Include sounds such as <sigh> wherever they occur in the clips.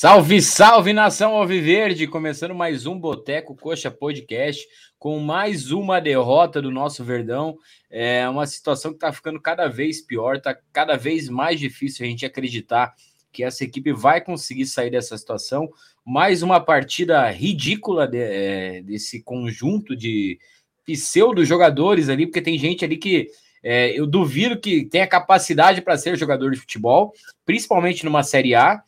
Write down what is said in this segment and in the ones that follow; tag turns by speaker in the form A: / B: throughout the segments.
A: Salve, salve nação Alviverde! Começando mais um Boteco Coxa Podcast com mais uma derrota do nosso Verdão. É uma situação que está ficando cada vez pior, está cada vez mais difícil a gente acreditar que essa equipe vai conseguir sair dessa situação. Mais uma partida ridícula de, é, desse conjunto de pseudo jogadores ali, porque tem gente ali que é, eu duvido que tenha capacidade para ser jogador de futebol, principalmente numa Série A.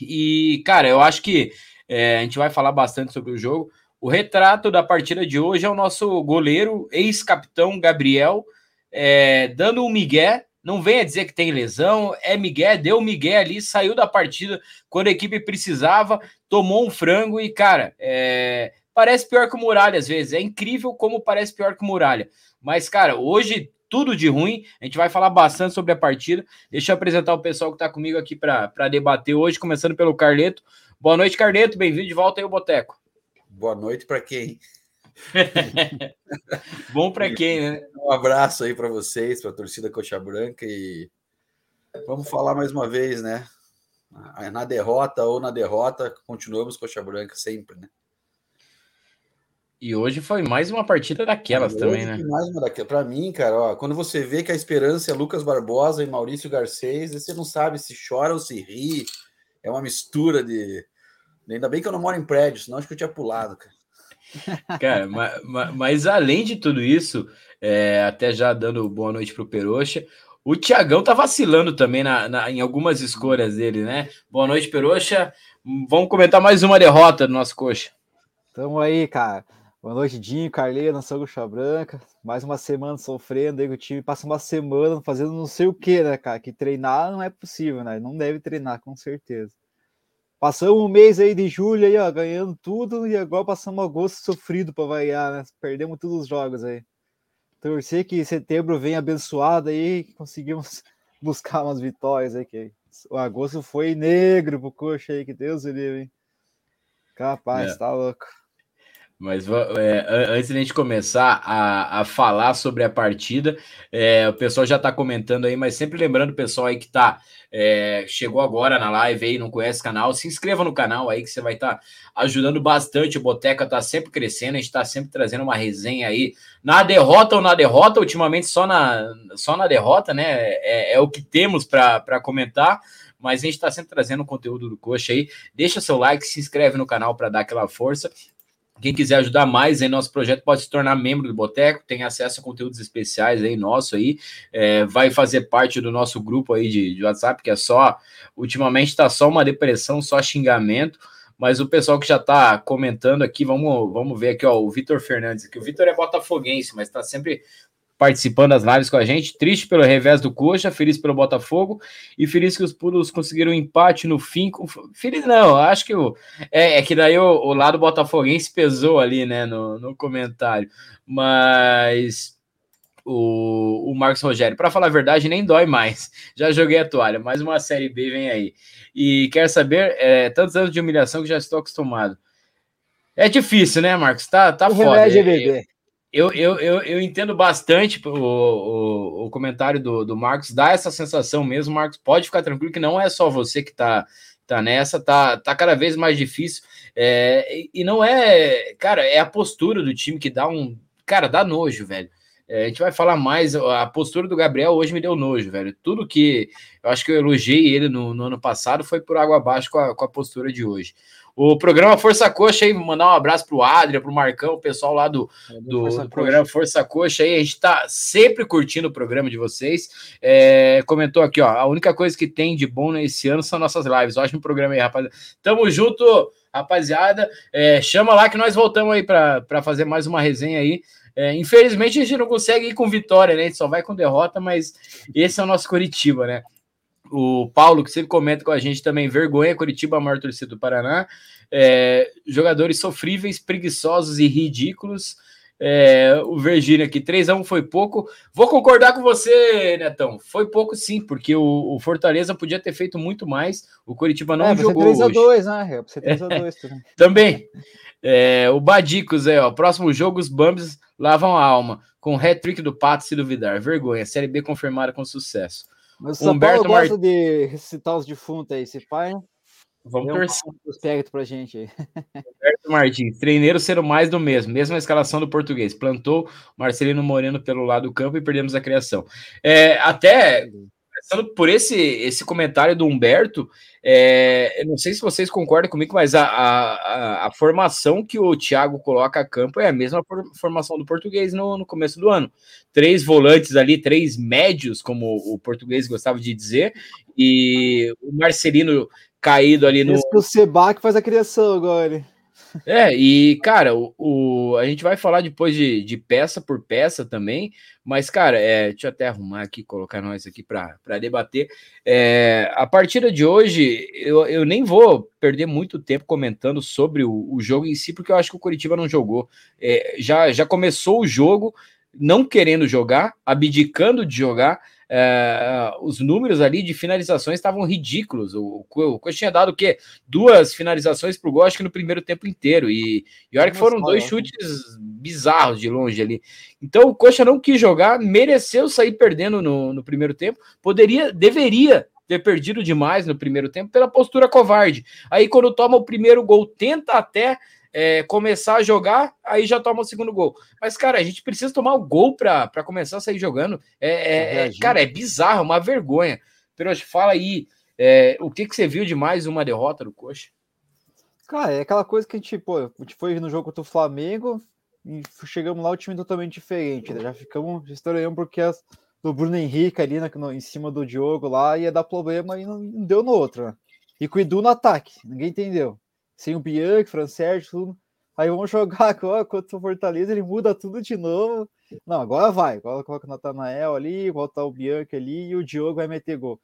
A: E, cara, eu acho que é, a gente vai falar bastante sobre o jogo. O retrato da partida de hoje é o nosso goleiro, ex-capitão Gabriel, é, dando um migué. Não venha dizer que tem lesão, é migué, deu migué ali, saiu da partida quando a equipe precisava, tomou um frango e, cara, é, parece pior que o Muralha às vezes. É incrível como parece pior que o Muralha. Mas, cara, hoje tudo de ruim. A gente vai falar bastante sobre a partida. Deixa eu apresentar o pessoal que está comigo aqui para debater hoje, começando pelo Carleto. Boa noite, Carleto. Bem-vindo de volta aí ao Boteco.
B: Boa noite para quem? <laughs>
A: Bom para quem, né?
B: Um abraço aí para vocês, para a torcida Coxa Branca e vamos falar mais uma vez, né? Na derrota ou na derrota, continuamos Coxa Branca sempre, né?
A: E hoje foi mais uma partida daquelas hoje também, né?
B: Mais uma daquelas. Para mim, cara, ó, quando você vê que a esperança é Lucas Barbosa e Maurício Garcês, você não sabe se chora ou se ri. É uma mistura de. Ainda bem que eu não moro em prédio, senão acho que eu tinha pulado, cara.
A: Cara, mas, mas, além de tudo isso, é, até já dando boa noite pro Peroxa, o Tiagão tá vacilando também na, na, em algumas escolhas dele, né? Boa noite, Peroxa. Vamos comentar mais uma derrota do nosso coxa.
C: Tamo aí, cara. Boa noite, Dinho, Carleia, Nação Guxa Branca. Mais uma semana sofrendo, aí o time passa uma semana fazendo não sei o que, né, cara? Que treinar não é possível, né? Não deve treinar, com certeza. Passamos um mês aí de julho aí, ó, ganhando tudo, e agora passamos agosto sofrido para variar, né? Perdemos todos os jogos aí. Torcer que setembro venha abençoado aí, conseguimos <laughs> buscar umas vitórias aí, que o agosto foi negro pro coxa aí, que Deus o livre, hein? Capaz, é. tá louco.
A: Mas é, antes de a gente começar a, a falar sobre a partida, é, o pessoal já está comentando aí, mas sempre lembrando o pessoal aí que tá, é, chegou agora na live aí, não conhece o canal, se inscreva no canal aí que você vai estar tá ajudando bastante. O Boteca está sempre crescendo, a gente está sempre trazendo uma resenha aí na derrota ou na derrota, ultimamente só na, só na derrota, né? É, é o que temos para comentar mas a gente está sempre trazendo conteúdo do Coxa aí. Deixa seu like, se inscreve no canal para dar aquela força. Quem quiser ajudar mais em nosso projeto pode se tornar membro do Boteco, tem acesso a conteúdos especiais aí nosso aí, é, vai fazer parte do nosso grupo aí de, de WhatsApp, que é só, ultimamente está só uma depressão, só xingamento, mas o pessoal que já está comentando aqui, vamos, vamos ver aqui, ó, o Vitor Fernandes aqui, o Vitor é botafoguense, mas está sempre participando das lives com a gente. Triste pelo revés do Coxa, feliz pelo Botafogo e feliz que os Pulos conseguiram um empate no fim. Feliz não, acho que o, é, é que daí o, o, lado botafoguense pesou ali, né, no, no comentário. Mas o, o Marcos Rogério, para falar a verdade, nem dói mais. Já joguei a toalha, mais uma Série B vem aí. E quer saber, é, tantos anos de humilhação que já estou acostumado. É difícil, né, Marcos? Tá, tá o foda. É, é, eu, eu, eu, eu, entendo bastante o, o, o, comentário do, do Marcos, dá essa sensação mesmo, Marcos. Pode ficar tranquilo que não é só você que tá, tá nessa, tá, tá cada vez mais difícil. É, e não é, cara, é a postura do time que dá um. Cara, dá nojo, velho. É, a gente vai falar mais. A postura do Gabriel hoje me deu nojo, velho. Tudo que eu acho que eu elogiei ele no, no ano passado foi por água abaixo com a, com a postura de hoje. O programa Força Coxa aí, mandar um abraço pro Adria, pro Marcão, o pessoal lá do, do, Força do programa Força Coxa aí. A gente tá sempre curtindo o programa de vocês. É, comentou aqui, ó. A única coisa que tem de bom nesse ano são nossas lives. Ótimo programa aí, rapaziada. Tamo junto, rapaziada. É, chama lá que nós voltamos aí para fazer mais uma resenha aí. É, infelizmente a gente não consegue ir com vitória, né? A gente só vai com derrota, mas esse é o nosso Curitiba, né? O Paulo, que sempre comenta com a gente também, vergonha, Curitiba, a maior torcida do Paraná. É, jogadores sofríveis, preguiçosos e ridículos. É, o Virgínia aqui, 3x1 foi pouco. Vou concordar com você, Netão. Foi pouco sim, porque o, o Fortaleza podia ter feito muito mais. O Curitiba não é, jogou. 3x2, né? Você <laughs> 3x2 também. também. É, o Badicos é, ó. Próximo jogo, os Bambis lavam a alma. Com hat-trick do Pato, se duvidar. Vergonha. Série B confirmada com sucesso.
C: Mas o São Humberto Paulo gosta Mart... de recitar os defuntos aí, esse pai.
A: Vamos torcer.
C: Um prospecto pra gente aí.
A: Roberto Martins, treineiro ser o mais do mesmo, mesma escalação do português. Plantou Marcelino Moreno pelo lado do campo e perdemos a criação. É, até começando por esse, esse comentário do Humberto, é, eu não sei se vocês concordam comigo, mas a, a, a, formação que o Thiago coloca a campo é a mesma formação do português no, no começo do ano. Três volantes ali, três médios, como o português gostava de dizer, e o Marcelino caído ali no. Esse
C: o Seba que faz a criação agora.
A: É, e, cara, o, o, a gente vai falar depois de, de peça por peça também, mas, cara, é, deixa eu até arrumar aqui, colocar nós aqui para debater. É, a partida de hoje, eu, eu nem vou perder muito tempo comentando sobre o, o jogo em si, porque eu acho que o Curitiba não jogou. É, já, já começou o jogo não querendo jogar, abdicando de jogar. É, os números ali de finalizações estavam ridículos. O, o Coxa tinha dado o quê? Duas finalizações para o gol, acho que no primeiro tempo inteiro. E, e olha que foram dois chutes bizarros de longe ali. Então o Coxa não quis jogar, mereceu sair perdendo no, no primeiro tempo. Poderia, deveria ter perdido demais no primeiro tempo pela postura covarde. Aí quando toma o primeiro gol, tenta até é, começar a jogar, aí já toma o segundo gol. Mas, cara, a gente precisa tomar o gol para começar a sair jogando. É, é, é cara, é bizarro, uma vergonha. Pero fala aí, é, o que, que você viu de mais uma derrota do Coxa?
C: Cara, é aquela coisa que a gente, pô, a gente foi no jogo contra o Flamengo e chegamos lá, o time totalmente diferente. Né? Já ficamos, estranhamos porque as, do Bruno Henrique ali na, no, em cima do Diogo lá ia dar problema e não, não deu no outro. Né? E com o Edu no ataque, ninguém entendeu sem o Bianchi, Francérgio, tudo. Aí vamos <laughs> jogar agora contra o Fortaleza, ele muda tudo de novo. Não, agora vai. Agora coloca o Natanael ali, volta o Bianchi ali e o Diogo vai meter gol.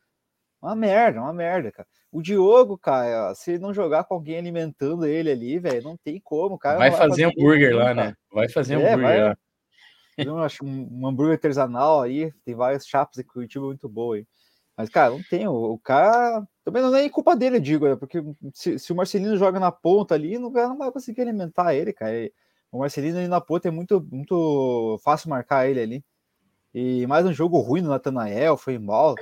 C: Uma merda, uma merda, cara. O Diogo, cara, se não jogar com alguém alimentando ele ali, velho, não tem como, cara.
A: Vai, vai fazer hambúrguer lá, né? Vai fazer é, hambúrguer vai, lá.
C: Um, um hambúrguer artesanal aí, tem várias chapas em Curitiba muito boa aí. Mas, cara, não tem. O, o cara. Também não é culpa dele, eu digo, né? porque se, se, o Marcelino joga na ponta ali, o cara não vai conseguir alimentar ele, cara. E, o Marcelino ali na ponta é muito, muito fácil marcar ele ali. E mais um jogo ruim no Natanael, foi mal.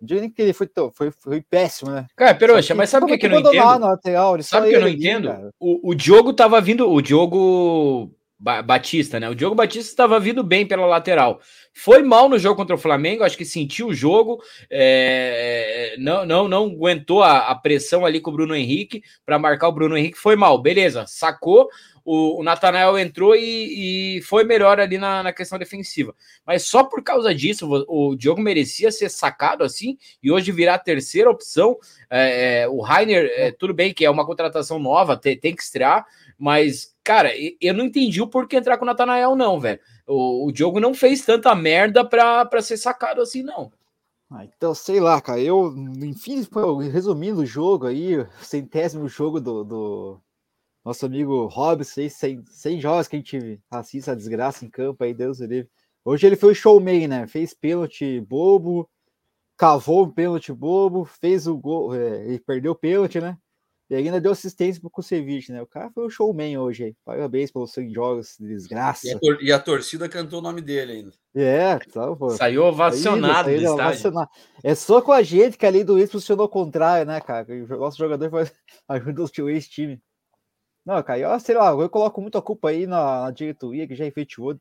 C: Não digo nem que ele foi, foi, foi péssimo, né?
A: Cara, Peroxa, mas sabe o que, que eu não entendo? Lateral, sabe o que eu não entendo? o, o Diogo tava vindo, o Diogo Batista, né? O Diogo Batista estava vindo bem pela lateral. Foi mal no jogo contra o Flamengo, acho que sentiu o jogo, é, não, não, não aguentou a, a, pressão ali com o Bruno Henrique para marcar o Bruno Henrique. Foi mal, beleza, sacou. O, o Natanael entrou e, e, foi melhor ali na, na, questão defensiva. Mas só por causa disso, o, o Diogo merecia ser sacado assim e hoje virar a terceira opção. É, é, o Rainer, é, tudo bem que é uma contratação nova, tem, tem que estrear, mas Cara, eu não entendi o porquê entrar com o Natanael, não, velho. O, o Diogo não fez tanta merda pra, pra ser sacado assim, não.
C: Ah, então, sei lá, cara. Eu, enfim, resumindo o jogo aí, centésimo jogo do, do nosso amigo Robson, sem, sem jogos que a gente assista a desgraça em campo aí, Deus do livre. Hoje ele foi o showman, né? Fez pênalti bobo, cavou um pênalti bobo, fez o gol é, e perdeu o pênalti, né? E ainda deu assistência pro Kusevich, né? O cara foi o showman hoje aí. Parabéns pelos seus jogos, desgraça.
B: E a, tor e a, torcida cantou o nome dele ainda.
C: É, tá,
A: pô. Saiu ovacionado saiu, ovacionado.
C: É só com a gente que ali do isso funcionou ao contrário, né, cara? O nosso jogador foi ajuda os tio ex-time. Não, cara, eu, sei lá, eu coloco muita culpa aí na, na diretoria que já efetivou.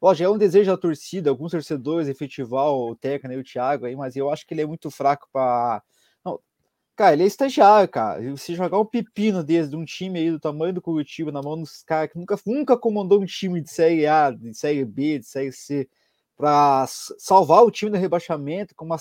C: Lógico, é um desejo da torcida, alguns torcedores efetivar o técnico e o Thiago aí, mas eu acho que ele é muito fraco para Cara, ele é estagiário, cara. Você jogar um pepino desse de um time aí do tamanho do Curitiba na mão dos caras que nunca, nunca comandou um time de Série A, de Série B, de Série C, para salvar o time do rebaixamento com uma,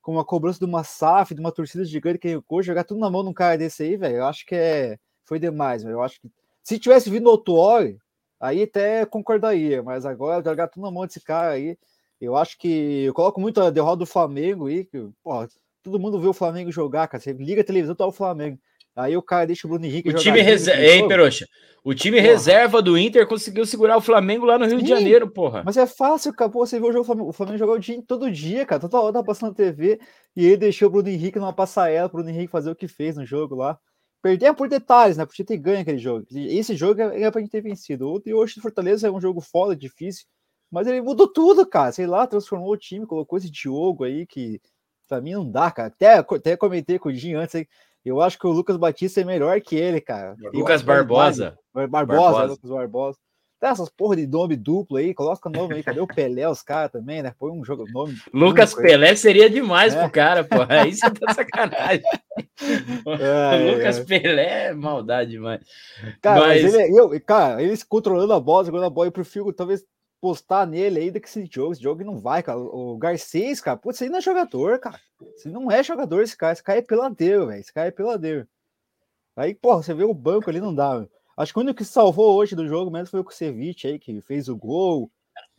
C: com uma cobrança de uma SAF, de uma torcida gigante que recua, jogar tudo na mão de um cara desse aí, velho, eu acho que é, foi demais, velho. Eu acho que se tivesse vindo outro Ori, aí até concordaria, mas agora jogar tudo na mão desse cara aí, eu acho que eu coloco muito a derrota do Flamengo aí, que, porra, todo mundo vê o Flamengo jogar, cara. Você liga a televisão, tá o Flamengo. Aí o cara deixa o Bruno Henrique
A: o Time reserva. Ei, Peroxa. O time porra. reserva do Inter conseguiu segurar o Flamengo lá no Rio Sim, de Janeiro, porra.
C: Mas é fácil, cara. Pô, você vê o jogo Flamengo. O Flamengo jogou o dia todo dia, cara. Toda hora tá passando na TV. E ele deixou o Bruno Henrique numa passarela pro Bruno Henrique fazer o que fez no jogo lá. Perder por detalhes, né? Porque ter ganho aquele jogo. Esse jogo é pra gente ter vencido. E hoje o Fortaleza é um jogo foda, difícil. Mas ele mudou tudo, cara. Sei lá, transformou o time, colocou esse Diogo aí que Pra mim não dá, cara. Até, até comentei com o Jim antes aí. Eu acho que o Lucas Batista é melhor que ele, cara.
A: Lucas Barbosa.
C: Barbosa, Barbosa. É, Lucas Barbosa. Tem essas porra de nome duplo aí, coloca o nome aí. Cadê o Pelé, os caras também, né? Põe um jogo nome. <laughs>
A: Lucas Pelé seria demais é. pro cara, pô. <laughs> Aí você tá sacanagem. <laughs> É, Lucas é. Pelé é maldade demais.
C: Cara, mas... mas ele, eu, cara, eles controlando a bola, jogando a bola, eu prefiro talvez postar nele aí que esse jogo. Esse jogo não vai, cara. O Garcês, cara, putz, aí não é jogador, cara. Você não é jogador, esse cara. Esse cara é peladeiro, velho. Esse cara é peladeiro. Aí, porra, você vê o banco ali, não dá, velho. Acho que o único que salvou hoje do jogo mesmo foi o Kusevich aí, que fez o gol.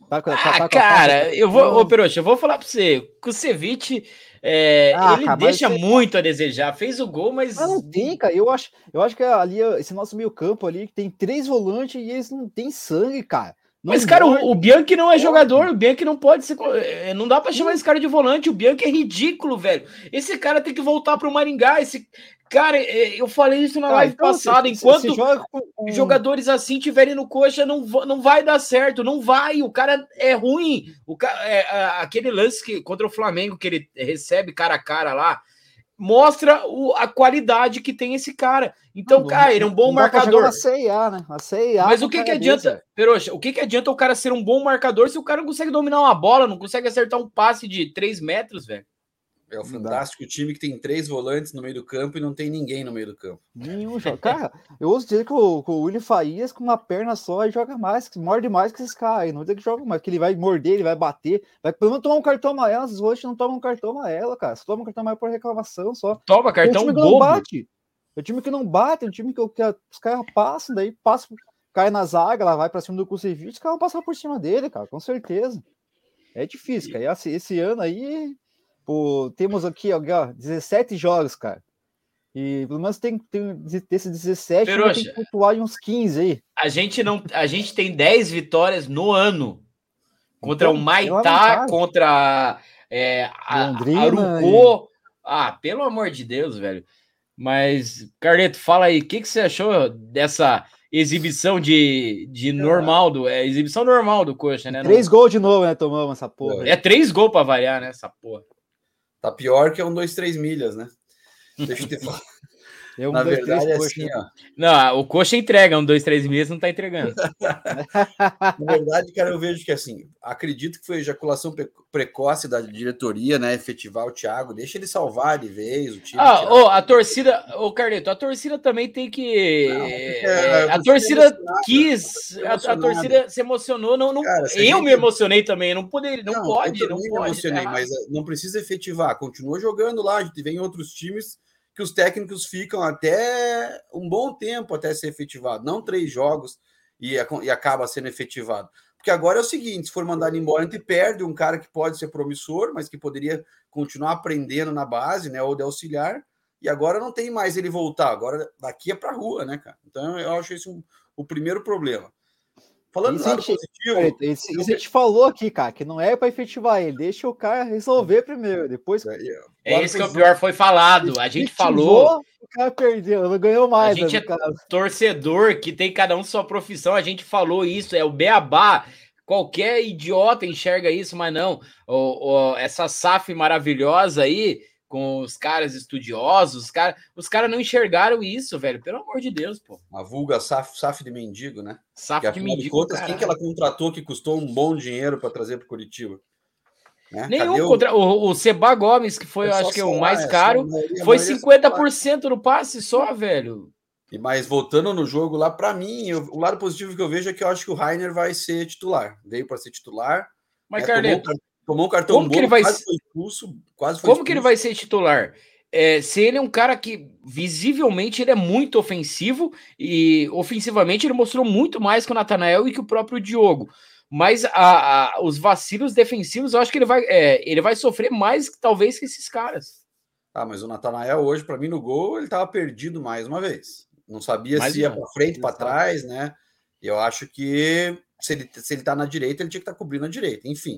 A: Tá, tá, ah, tá, cara, eu vou, ô Peroxa, eu vou falar pra você. Kusevich, é, ah, ele cara, deixa muito a desejar. Fez o gol, mas.
C: Ah, não tem, cara. Eu acho, eu acho que ali, esse nosso meio campo ali, tem três volantes e eles não tem sangue, cara.
A: Não mas, cara, o, o, Bianchi não é jogador, o Bianchi não pode ser. É, não dá para chamar esse cara de volante, o Bianchi é ridículo, velho. Esse cara tem que voltar pro Maringá. Esse, Cara, é, eu falei isso na live então, passada. Enquanto com... jogadores assim tiverem no coxa, não, não vai dar certo. Não vai. O cara é ruim. O cara, é, aquele lance que, contra o Flamengo que ele recebe cara a cara lá mostra o, a qualidade que tem esse cara. Então, não, cara, ele é um bom marcador. A
C: CIA, né? A CIA
A: Mas o que, que adianta, Peroxa, o que, que adianta o cara ser um bom marcador se o cara não consegue dominar uma bola, não consegue acertar um passe de 3 metros, velho?
B: É o fantástico time que tem três volantes no meio do campo e não tem ninguém no meio do campo.
C: Nenhum joga. Cara, eu ouso dizer que o, o William Faías com uma perna só joga mais, morde mais que esses caras aí. Não dizer que joga mais, que ele vai morder, ele vai bater, vai pelo menos tomar um cartão amarelo. Esses volantes não tomam um cartão amarelo, cara. Só toma um cartão amarelo por reclamação só.
A: Toma cartão
C: é um time
A: bobo.
C: Que não bate. É um time que não bate, é um time que, que os caras passam, daí passam, cai na zaga, lá vai pra cima do Kusevich, os caras vão passar por cima dele, cara, com certeza. É difícil, cara. E esse, esse ano aí Pô, temos aqui, ó, 17 jogos, cara. E pelo menos tem, tem desses 17, Peroxa, tem que pontuar uns 15 aí.
A: A gente não, a gente tem 10 vitórias no ano contra então, o Maitá, contra é, a, Arucô. E... Ah, pelo amor de Deus, velho. Mas, Carleto, fala aí, o que, que você achou dessa exibição de, de normal, do, é exibição normal do Coxa, né?
C: Três gols de novo, né? Tomamos essa porra.
A: É três gols para variar, né? Essa porra.
B: Tá pior que é um, dois, três milhas, né? Deixa eu te falar. <laughs>
C: Eu, Na dois, verdade, três, é assim,
A: ó. Não, o coxa entrega, um, dois, três meses não tá entregando. <laughs>
B: Na verdade, cara, eu vejo que assim, acredito que foi ejaculação precoce da diretoria, né? Efetivar o Thiago, deixa ele salvar de vez o time.
A: Ah, oh, a torcida, ô oh, Carleto, a torcida também tem que. Não, é, a torcida quis, a, a, torcida se emocionou. Não, não, cara, eu me emocionei também, não poderia, não, não pode, não pode.
B: Emocionei, mas eh, não precisa efetivar, continua jogando lá, a gente vem outros times que os técnicos ficam até um bom tempo até ser efetivado, não três jogos e, e acaba sendo efetivado. Porque agora é o seguinte: se for mandado embora, a gente perde um cara que pode ser promissor, mas que poderia continuar aprendendo na base, né? Ou de auxiliar, e agora não tem mais ele voltar. Agora daqui é para rua, né, cara? Então eu acho esse um, o primeiro problema.
C: Falando isso, lado positivo. Isso, isso a gente falou aqui, cara, que não é para efetivar ele, deixa o cara resolver primeiro. Depois. É,
A: é isso que é o pior foi falado. A gente falou.
C: O cara perdeu, não ganhou mais.
A: A gente né, é torcedor que tem cada um sua profissão. A gente falou isso, é o beabá. Qualquer idiota enxerga isso, mas não. O, o, essa SAF maravilhosa aí com os caras estudiosos, os caras os cara não enxergaram isso, velho. Pelo amor de Deus, pô.
B: A vulga SAF, SAF de mendigo, né?
A: SAF de mendigo. De contas,
B: quem que ela contratou que custou um bom dinheiro para trazer para Curitiba?
A: Né? Nenhum o... contra o, o Seba Gomes, que foi, é acho que é o mais é, caro, maioria, foi 50% do passe só, velho.
B: E mas voltando no jogo lá, para mim, eu, o lado positivo que eu vejo é que eu acho que o Rainer vai ser titular. Veio para ser titular.
A: Mas, né,
B: Tomou um cartão
A: como bom, que ele vai...
B: quase foi expulso. Quase
A: foi como expulso. que ele vai ser titular? É, se ele é um cara que visivelmente ele é muito ofensivo e ofensivamente ele mostrou muito mais que o Natanael e que o próprio Diogo. Mas a, a, os vacilos defensivos, eu acho que ele vai, é, ele vai sofrer mais talvez que esses caras.
B: Ah, mas o Natanael hoje, para mim, no gol, ele estava perdido mais uma vez. Não sabia mais se ia para frente, para trás, né? Eu acho que se ele, se ele tá na direita, ele tinha que estar tá cobrindo a direita. Enfim,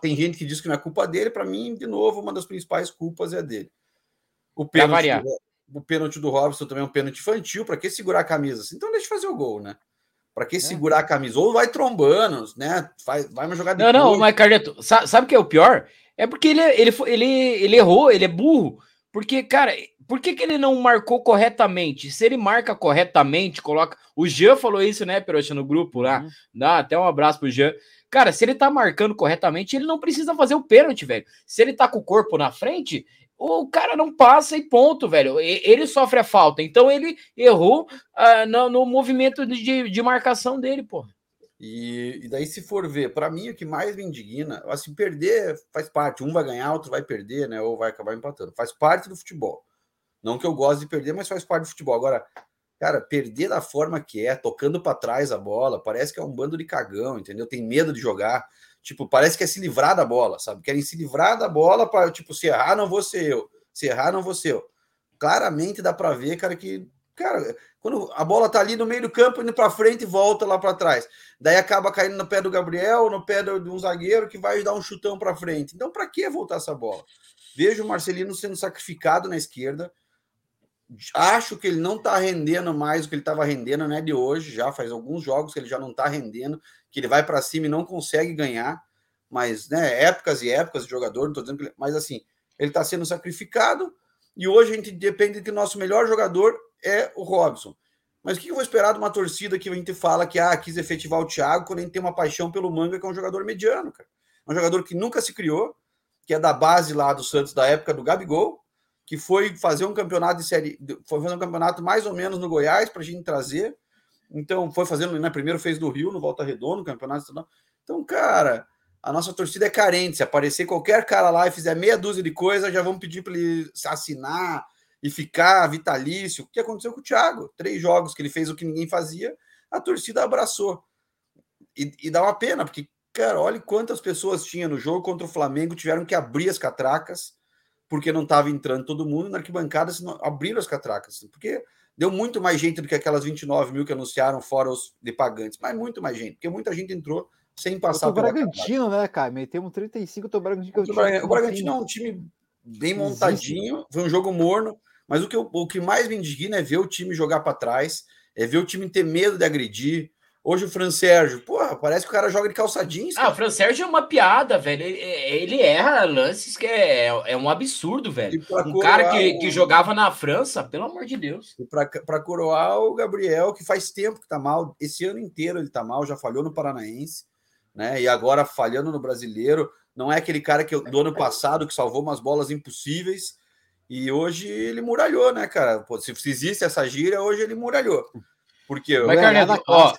B: tem gente que diz que não é culpa dele, para mim, de novo, uma das principais culpas é dele. O pênalti, do, o pênalti do Robson também é um pênalti infantil, para que segurar a camisa? Então deixa fazer o gol, né? Para que é. segurar a camisa? Ou vai trombando, né? Faz, vai uma jogada
A: Não, não, mas Carleto, sabe o que é o pior? É porque ele, ele, ele, ele errou, ele é burro. Porque, cara, por que, que ele não marcou corretamente? Se ele marca corretamente, coloca. O Jean falou isso, né, Peroxa, no grupo lá. Uhum. Dá até um abraço pro Jean. Cara, se ele tá marcando corretamente, ele não precisa fazer o pênalti, velho. Se ele tá com o corpo na frente, o cara não passa e ponto, velho. Ele sofre a falta. Então ele errou uh, no, no, movimento de, de marcação dele, pô.
B: E, e, daí, se for ver, para mim, o que mais me indigna, assim, perder faz parte. Um vai ganhar, outro vai perder, né? Ou vai acabar empatando. Faz parte do futebol. Não que eu goste de perder, mas faz parte do futebol. Agora, cara, perder da forma que é, tocando para trás a bola, parece que é um bando de cagão, entendeu? Tem medo de jogar. Tipo, parece que é se livrar da bola, sabe? Querem se livrar da bola para, tipo, se errar, não vou ser eu. Se errar, não vou ser eu. Claramente dá para ver, cara, que, cara, quando a bola tá ali no meio do campo, indo para frente e volta lá para trás. Daí acaba caindo no pé do Gabriel, no pé de um zagueiro que vai dar um chutão para frente. Então, para que voltar essa bola? Vejo o Marcelino sendo sacrificado na esquerda Acho que ele não está rendendo mais o que ele estava rendendo, né? De hoje, já faz alguns jogos que ele já não está rendendo, que ele vai para cima e não consegue ganhar. Mas, né, épocas e épocas de jogador, não estou dizendo que ele, mas assim, ele está sendo sacrificado e hoje a gente depende que o nosso melhor jogador é o Robson. Mas o que eu vou esperar de uma torcida que a gente fala que ah, quis efetivar o Thiago quando a gente tem uma paixão pelo Manga, que é um jogador mediano, cara? É um jogador que nunca se criou, que é da base lá do Santos da época do Gabigol, que foi fazer um campeonato de série, foi fazer um campeonato mais ou menos no Goiás para a gente trazer. Então, foi fazendo, né? Primeiro fez do Rio, no Volta Redonda, no campeonato estadual. Então, cara, a nossa torcida é carente. Se aparecer qualquer cara lá e fizer meia dúzia de coisa, já vão pedir para ele assinar e ficar vitalício. O que aconteceu com o Thiago? Três jogos que ele fez o que ninguém fazia, a torcida abraçou. E, e dá uma pena, porque, cara, olha quantas pessoas tinha no jogo contra o Flamengo, tiveram que abrir as catracas porque não estava entrando todo mundo, na arquibancada abriram as catracas, porque deu muito mais gente do que aquelas 29 mil que anunciaram, fora os de pagantes, mas muito mais gente, porque muita gente entrou sem passar
C: o Bragantino, né, cara? Metemos 35, o Bragantino.
B: O, Bragantino, o Bragantino é um time bem montadinho, foi um jogo morno, mas o que, eu, o que mais me indigna é ver o time jogar para trás, é ver o time ter medo de agredir, Hoje o Fran Sérgio, porra, parece que o cara joga de calça jeans.
A: Ah, o Fran Sérgio é uma piada, velho. Ele, ele erra lances que é, é um absurdo, velho. Um cara que, o... que jogava na França, pelo amor de Deus.
B: E para coroar o Gabriel, que faz tempo que tá mal, esse ano inteiro ele tá mal, já falhou no Paranaense, né? E agora falhando no brasileiro. Não é aquele cara que do ano passado que salvou umas bolas impossíveis. E hoje ele muralhou, né, cara? Pô, se existe essa gíria, hoje ele muralhou. Porque
A: Mas, Carneiro, ó,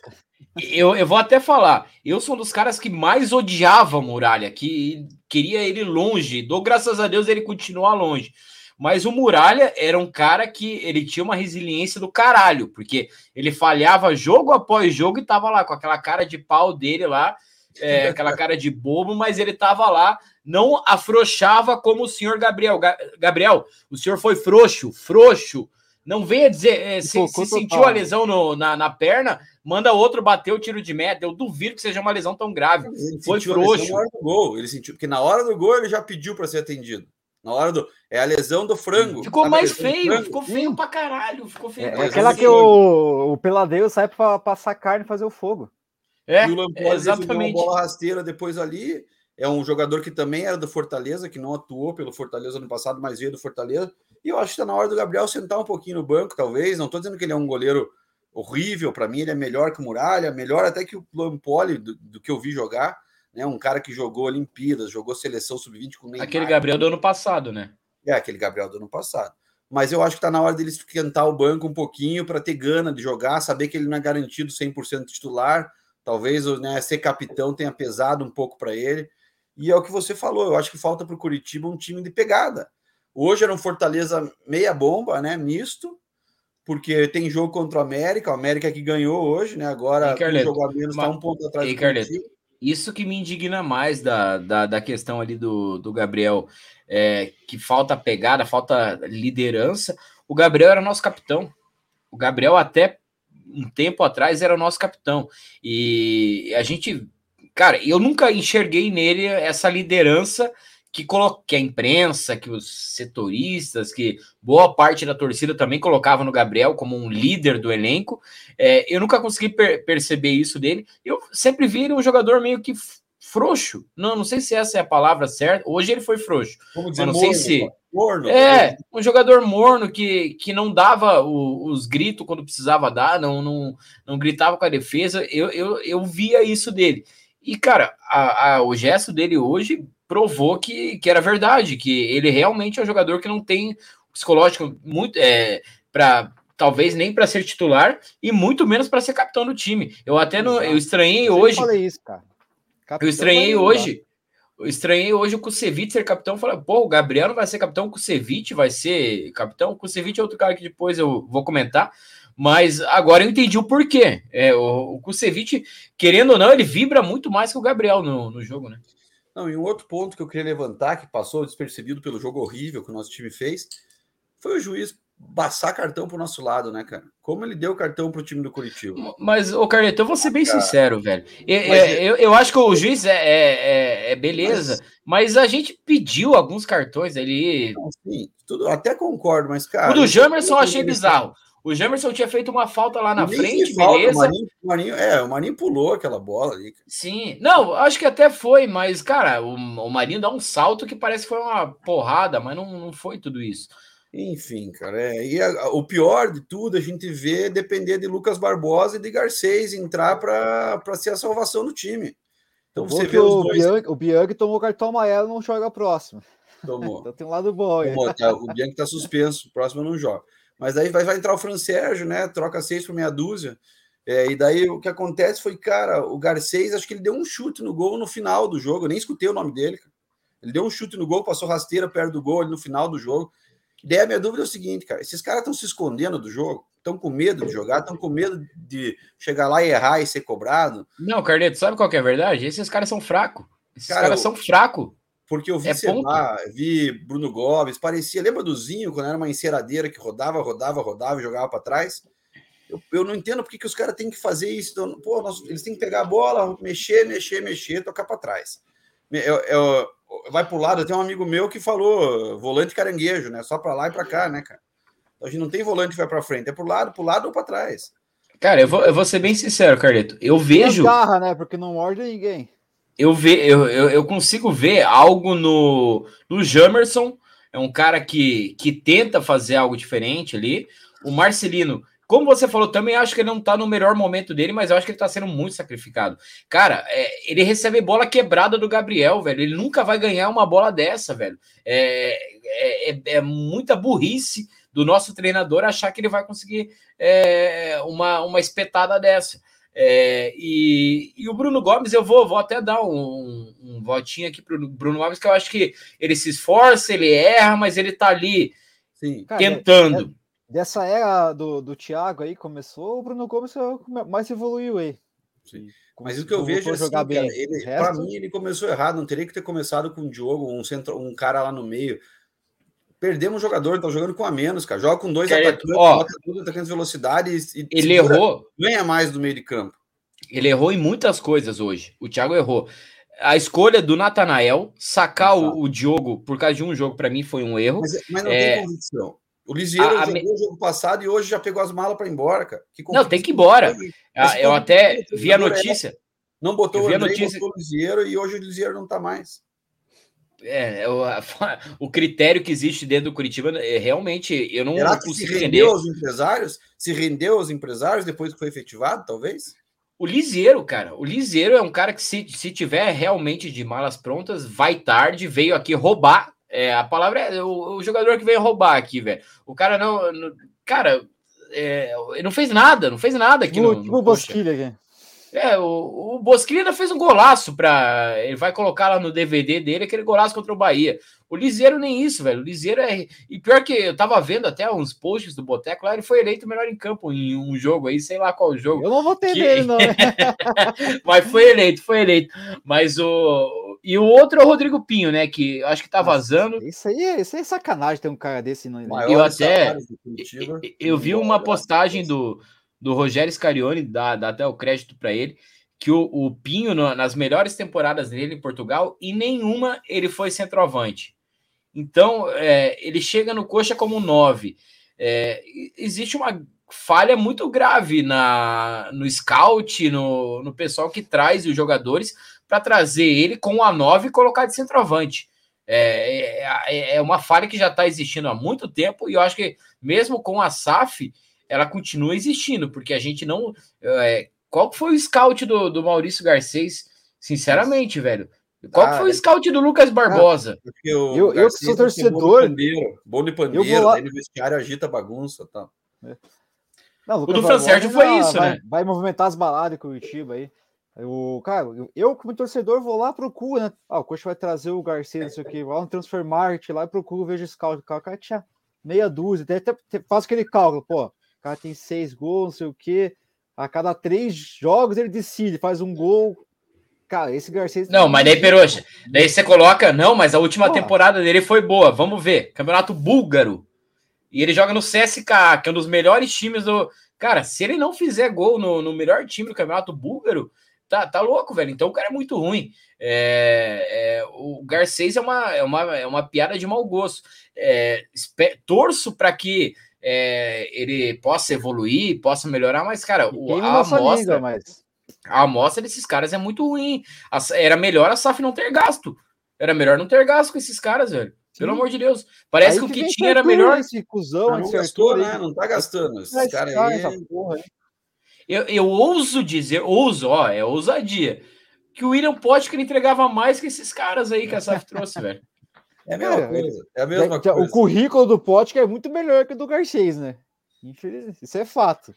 A: eu, eu vou até falar, eu sou um dos caras que mais odiava Muralha, que queria ele longe. Dou graças a Deus ele continua longe. Mas o Muralha era um cara que ele tinha uma resiliência do caralho, porque ele falhava jogo após jogo e tava lá com aquela cara de pau dele lá, é, <laughs> aquela cara de bobo, mas ele tava lá, não afrouxava como o senhor Gabriel. Gabriel, o senhor foi frouxo, frouxo. Não venha dizer, é, se, se sentiu a lesão no, na, na perna, manda outro bater o tiro de meta. Eu duvido que seja uma lesão tão grave. Ele Foi frouxo.
B: Na hora do gol, ele sentiu, porque na hora do gol ele já pediu para ser atendido. Na hora do. É a lesão do frango.
A: Ficou mais feio, ficou feio pra caralho. Ficou feio.
C: É, é aquela que o, o peladeiro sai para passar carne e fazer o fogo.
B: É, e o Lampard exatamente. Uma bola rasteira depois ali. É um jogador que também era do Fortaleza, que não atuou pelo Fortaleza no passado, mas veio do Fortaleza. E eu acho que está na hora do Gabriel sentar um pouquinho no banco, talvez. Não estou dizendo que ele é um goleiro horrível. Para mim, ele é melhor que o Muralha, melhor até que o Lampoli, do, do que eu vi jogar. Né? Um cara que jogou Olimpíadas, jogou seleção sub-20 com
A: Neymar. Aquele Gabriel do ano passado, né?
B: É, aquele Gabriel do ano passado. Mas eu acho que está na hora dele esquentar o banco um pouquinho para ter gana de jogar, saber que ele não é garantido 100% titular. Talvez né, ser capitão tenha pesado um pouco para ele. E é o que você falou, eu acho que falta para o Curitiba um time de pegada. Hoje era um Fortaleza meia bomba, né? Misto, porque tem jogo contra o América, o América que ganhou hoje, né? Agora o jogo a menos está um ponto atrás do
A: Carleto, Isso que me indigna mais da, da, da questão ali do, do Gabriel, é, que falta pegada, falta liderança. O Gabriel era nosso capitão. O Gabriel até um tempo atrás era o nosso capitão. E a gente, cara, eu nunca enxerguei nele essa liderança que, que a imprensa, que os setoristas, que boa parte da torcida também colocava no Gabriel como um líder do elenco. É, eu nunca consegui per perceber isso dele. Eu sempre vi ele um jogador meio que frouxo. Não, não sei se essa é a palavra certa. Hoje ele foi frouxo.
B: Vamos dizer,
A: não
B: morno,
A: sei se.
B: morno,
A: É, um jogador morno que, que não dava o- os gritos quando precisava dar, não, não, não gritava com a defesa. Eu, eu, eu via isso dele. E, cara, a, a- o gesto dele hoje provou que, que era verdade, que ele realmente é um jogador que não tem psicológico muito. É, para talvez nem para ser titular e muito menos para ser capitão do time. Eu até não, eu estranhei
C: Eu
A: hoje.
C: falei isso, cara. Capitão
A: Eu estranhei hoje. Eu estranhei hoje o Kusevich ser capitão. Falei, pô, o Gabriel não vai ser capitão, o Kusevich vai ser capitão. O Kusevich é outro cara que depois eu vou comentar. Mas agora eu entendi o porquê. É, o, o Kusevich, querendo ou não, ele vibra muito mais que o Gabriel no, no jogo, né?
B: Não, e um outro ponto que eu queria levantar, que passou despercebido pelo jogo horrível que o nosso time fez, foi o juiz passar cartão pro nosso lado, né, cara? Como ele deu cartão pro time do Curitiba.
A: Mas, ô Carleto, eu vou ser bem
B: Cara.
A: sincero, velho. Eu,
B: Mas
A: é, eu, eu acho que o juiz é, é, é- é beleza, mas... a gente pediu alguns cartões ali.
B: Não, sim, tudo, até concordo, mas, cara.
A: O do Jamerson eu achei bizarro. O Jamerson tinha feito uma falta lá na
B: Nem
A: frente,
B: falta,
A: beleza.
B: O Marinho, o Marinho- é, o Marinho pulou aquela bola ali. cara.
A: Sim, não, acho que até foi, mas, cara, o, o Marinho dá um salto que parece que foi uma porrada, mas não, não foi tudo isso.
B: Enfim, cara. é, e a- o pior de tudo, a gente vê depender de Lucas Barbosa e de Garcês entrar para ser a salvação do time. Então você vê os
C: o,
B: dois.
C: Bianchi, o Bianchi tomou cartão amarelo não joga a próxima.
B: Tomou. <laughs>
C: Então tem um lado bom aí.
B: Tomou, tá, o Bianchi tá suspenso, o próximo não joga. Mas aí vai, vai entrar o Fran Sérgio, né? Troca seis por meia dúzia. É, e daí o que acontece foi, cara, o Garcês, acho que ele deu um chute no gol no final do jogo. Eu nem escutei o nome dele. cara. Ele deu um chute no gol, passou rasteira perto do gol ali no final do jogo. E daí a minha dúvida é o seguinte, cara: esses caras estão se escondendo do jogo, estão com medo de jogar, estão com medo de chegar lá e errar e ser cobrado.
A: Não, Carneto, sabe qual que é a verdade? Esses caras são fracos. Esses
B: Cara,
A: caras
B: eu-
A: são fracos.
B: Porque eu vi
A: É
B: Seba, vi Bruno Gomes, parecia, lembra do Zinho, quando era uma enceradeira que rodava, rodava, rodava e jogava para trás? Eu, eu não entendo porque que os caras têm que fazer isso. Então, pô, nós- eles têm que pegar a bola, mexer, mexer, mexer, tocar para trás. Eu- eu- vai pro lado, tem um amigo meu que falou volante caranguejo, né? Só para lá e para cá, né, cara? Então, a gente não tem volante que vai para frente, é pro lado, pro lado ou para trás.
A: Cara, eu vou, eu vou ser bem sincero, Carleto. Eu vejo.
C: Garra, né? Porque não morde ninguém.
A: Eu, ve, eu, eu, eu consigo ver algo no, no Jamerson, é um cara que, que tenta fazer algo diferente ali. O Marcelino, como você falou, também acho que ele não tá no melhor momento dele, mas eu acho que ele tá sendo muito sacrificado. Cara, é, ele recebe bola quebrada do Gabriel, velho. Ele nunca vai ganhar uma bola dessa, velho. É, é, é- é muita burrice do nosso treinador achar que ele vai conseguir é, uma, uma espetada dessa. É, e, e o Bruno Gomes, eu vou, vou até dar um, um votinho aqui pro Bruno Gomes, que eu acho que ele se esforça, ele erra, mas ele tá ali
B: Sim.
C: Cara,
A: tentando.
C: Dessa era do, do Thiago aí começou, o Bruno Gomes o que mais evoluiu aí.
B: Sim. Mas o que eu vejo é assim, cara, ele,
C: O
B: pra
C: resto-
B: mim ele começou errado, não teria que ter começado com o Diogo, um, centro, um cara lá no meio. Perdemos um jogador, tá jogando com a menos, cara. Joga com dois
A: Cara,
B: atacantes,
A: ó,
B: bota dois atacantes de velocidade e,
A: Ele
B: segura-
A: errou,
B: ganha mais do meio de campo.
A: ele errou em muitas coisas hoje. O Thiago errou. A escolha do Natanael, sacar o, o Diogo por causa de um jogo, para mim, foi um erro.
B: Mas, mas não
A: É.
B: tem convicção. O Lisieiro
A: A-
B: jogou
A: me-
B: o jogo passado e hoje já pegou as malas para ir embora, cara. Que
A: Não, tem que ir embora. Ah,
B: Esse
A: Eu até vi a notícia.
B: Não botou
A: Eu
B: o
A: a notícia-
B: botou o Lisieiro e hoje o Lisieiro não tá mais.
A: É, o, <laughs> o critério que existe dentro do Curitiba, é, realmente, eu não
B: Será que se
A: consigo entender.
B: rendeu aos empresários? Se rendeu aos empresários depois que foi efetivado, talvez?
A: O Liseiro, cara, o Liseiro é um cara que, se, se tiver realmente de malas prontas, vai tarde, veio aqui roubar. É, a palavra é o, o jogador que veio roubar aqui, velho. O cara não. não- cara, é, ele não fez nada, não fez nada aqui
C: Tipo,
A: no.
C: tipo
A: no
C: o
A: Coxa. É, o, o Bosquilha ainda fez um golaço para Ele vai colocar lá no DVD dele aquele golaço contra o Bahia. O Liseiro nem isso, velho. O Liseiro é. E pior que eu tava vendo até uns posts do Boteco lá, ele foi eleito o melhor em campo em um jogo aí, sei lá qual jogo.
C: Eu não votei
A: Que-
C: nele, não. <laughs>
A: Mas foi eleito, foi eleito. Mas o. E o outro é o Rodrigo Pinho, né? Que eu acho que tá vazando.
C: Isso aí, é- isso aí é sacanagem ter um cara desse no
A: Eu até-. Eu vi uma postagem do, do Rogério Scarione, dá, dá até o crédito para ele, que o, o Pinho, no- nas melhores temporadas dele em Portugal, e nenhuma ele foi centroavante. Então, é, ele chega no coxa como nove. É, existe uma falha muito grave na, no scout, no, no pessoal que traz os jogadores para trazer ele com a 9 e colocar de centroavante. É, é, é, é uma falha que já está existindo há muito tempo e eu acho que mesmo com a SAF, ela continua existindo, porque a gente não. É, qual foi o scout do, do Maurício Garcês? Sinceramente, velho. Qual ah, foi o scout do Lucas Barbosa?
C: Ah, eu, eu que sou torcedor.
B: Bom de pandeiro, aí no vestiário agita bagunça tá. É.
A: Não, o, o do Francérgio foi isso,
C: vai,
A: né?
C: Vai movimentar as baladas com o Curitiba aí. Eu, cara, eu, como torcedor, vou lá, procuro, né? Ah, o coach vai trazer o Garcia, não sei o que, vai no Transfermarkt lá e procuro, vejo o scout. O cara tinha meia dúzia, até, até faço aquele cálculo, pô, o cara tem seis gols, não sei o que, a cada três jogos ele decide, faz um gol. Cara, esse Garcia.
A: Não, mas daí, Peroxa, daí você coloca, não, mas a última temporada dele foi boa, vamos ver. Campeonato búlgaro. E ele joga no CSK, que é um dos melhores times do. Cara, se ele não fizer gol no, no melhor time do campeonato búlgaro, tá, tá louco, velho. Então o cara é muito ruim. É, é, o Garcês é uma, é, uma, é uma piada de mau gosto. É, torço para que é, ele possa evoluir, possa melhorar, mas, cara, o, a amostra, mas... a amostra desses caras é muito ruim. Era melhor a SAF não ter gasto. Era melhor não ter gasto com esses caras, velho. Pelo amor de Deus. Parece aí que, o que tinha era melhor.
C: Esse cuzão,
B: não, gastou, né? Não tá gastando. Esse cara aí.
A: Eu, eu ouso dizer, ouso, ó, é ousadia, que o William Potker entregava mais que esses caras aí que a SAF trouxe, velho.
B: É a mesma coisa. É a mesma é, coisa.
C: O currículo do Potker é muito melhor que o do Garcês, né? Infelizmente, isso é fato.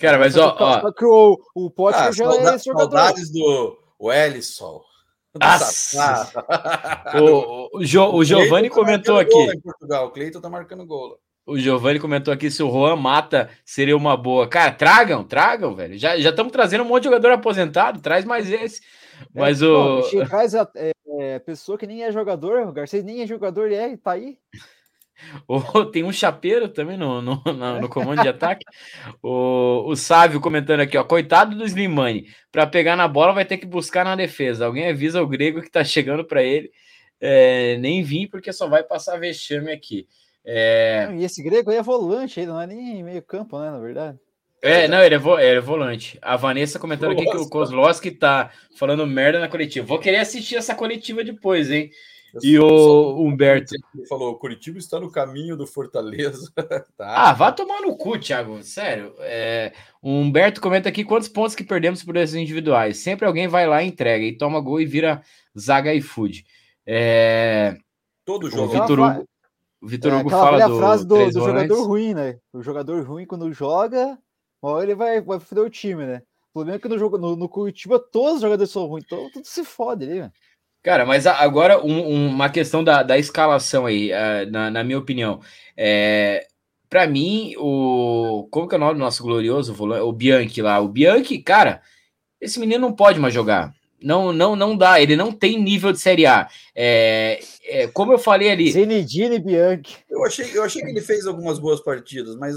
A: Cara, mas ó. ó...
C: Que o, o Potker ah, já é.
B: Saudades do Wellison. <laughs>
A: o, o, jo, o Giovanni tá comentou aqui. Em
B: Portugal. O Cleiton tá marcando gol.
A: O Giovanni comentou aqui se o Juan Mata seria uma boa. Cara, tragam, tragam, velho. Já estamos trazendo um monte de jogador aposentado, traz mais esse. É, Mas é, o.
C: Pô, é, é, pessoa que nem é jogador, o Garcês nem é jogador, ele é, tá aí. <laughs>
A: Oh, tem um chapeiro também no, no, no, no comando de ataque. <laughs> O, o Sávio comentando aqui, ó. Coitado do Slimani. Para pegar na bola, vai ter que buscar na defesa. Alguém avisa o grego que tá chegando para ele. É, nem vim, porque só vai passar vexame aqui. É...
C: E esse grego aí é volante ainda, não é nem meio campo, né? Na verdade.
A: É, não, ele é, vo ele é volante. A Vanessa comentando aqui que o Kozlowski tá falando merda na coletiva. Vou querer assistir essa coletiva depois, hein? E o Humberto.
B: Ele falou: o Curitiba está no caminho do Fortaleza. <laughs>
A: tá. Ah, vá tomar no cu, Thiago. Sério. É... O Humberto comenta aqui quantos pontos que perdemos por esses individuais. Sempre alguém vai lá, entrega e toma gol e vira zaga e food. É...
B: Todo jogo.
A: O Vitor Hugo, o Vitor é, Hugo fala do,
C: frase do, do jogador ruim, né? O jogador ruim, quando joga, ele vai, vai foder o time, né? O problema é que no, jogo, no, no Curitiba todos os jogadores são ruins, então tudo se fode ali, velho.
A: Cara, mas agora um, uma questão da, da escalação aí, uh, na, na, minha opinião. É, para mim, o. Como que é o nome do nosso glorioso O Bianchi lá. O Bianchi, cara, esse menino não pode mais jogar. Não, não, não dá. Ele não tem nível de Série A. É, é, como eu falei ali.
C: Zenedine Bianchi.
B: Eu achei, eu achei que ele fez algumas boas partidas, mas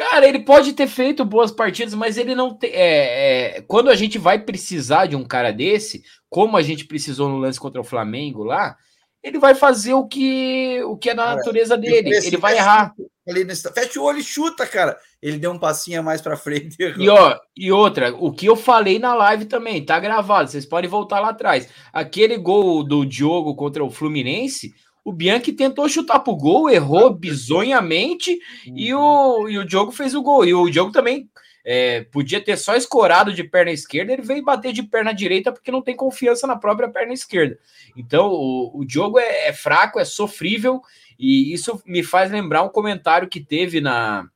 A: Cara, ele pode ter feito boas partidas, mas ele não tem. É, é, quando a gente vai precisar de um cara desse, como a gente precisou no lance contra o Flamengo lá, ele vai fazer o que, o que é da natureza dele. Ele vai errar.
B: Nesse, fecha o olho e chuta, cara. Ele deu um passinho a mais para frente. <laughs>
A: E, ó, e outra, o que eu falei na live também, tá gravado. Vocês podem voltar lá atrás. Aquele gol do Diogo contra o Fluminense, o Bianchi tentou chutar pro gol, errou bizonhamente e o, e o Diogo fez o gol. E o Diogo também é, podia ter só escorado de perna esquerda, ele veio bater de perna direita porque não tem confiança na própria perna esquerda. Então o, o Diogo é, é fraco, é sofrível, e isso me faz lembrar um comentário que teve na,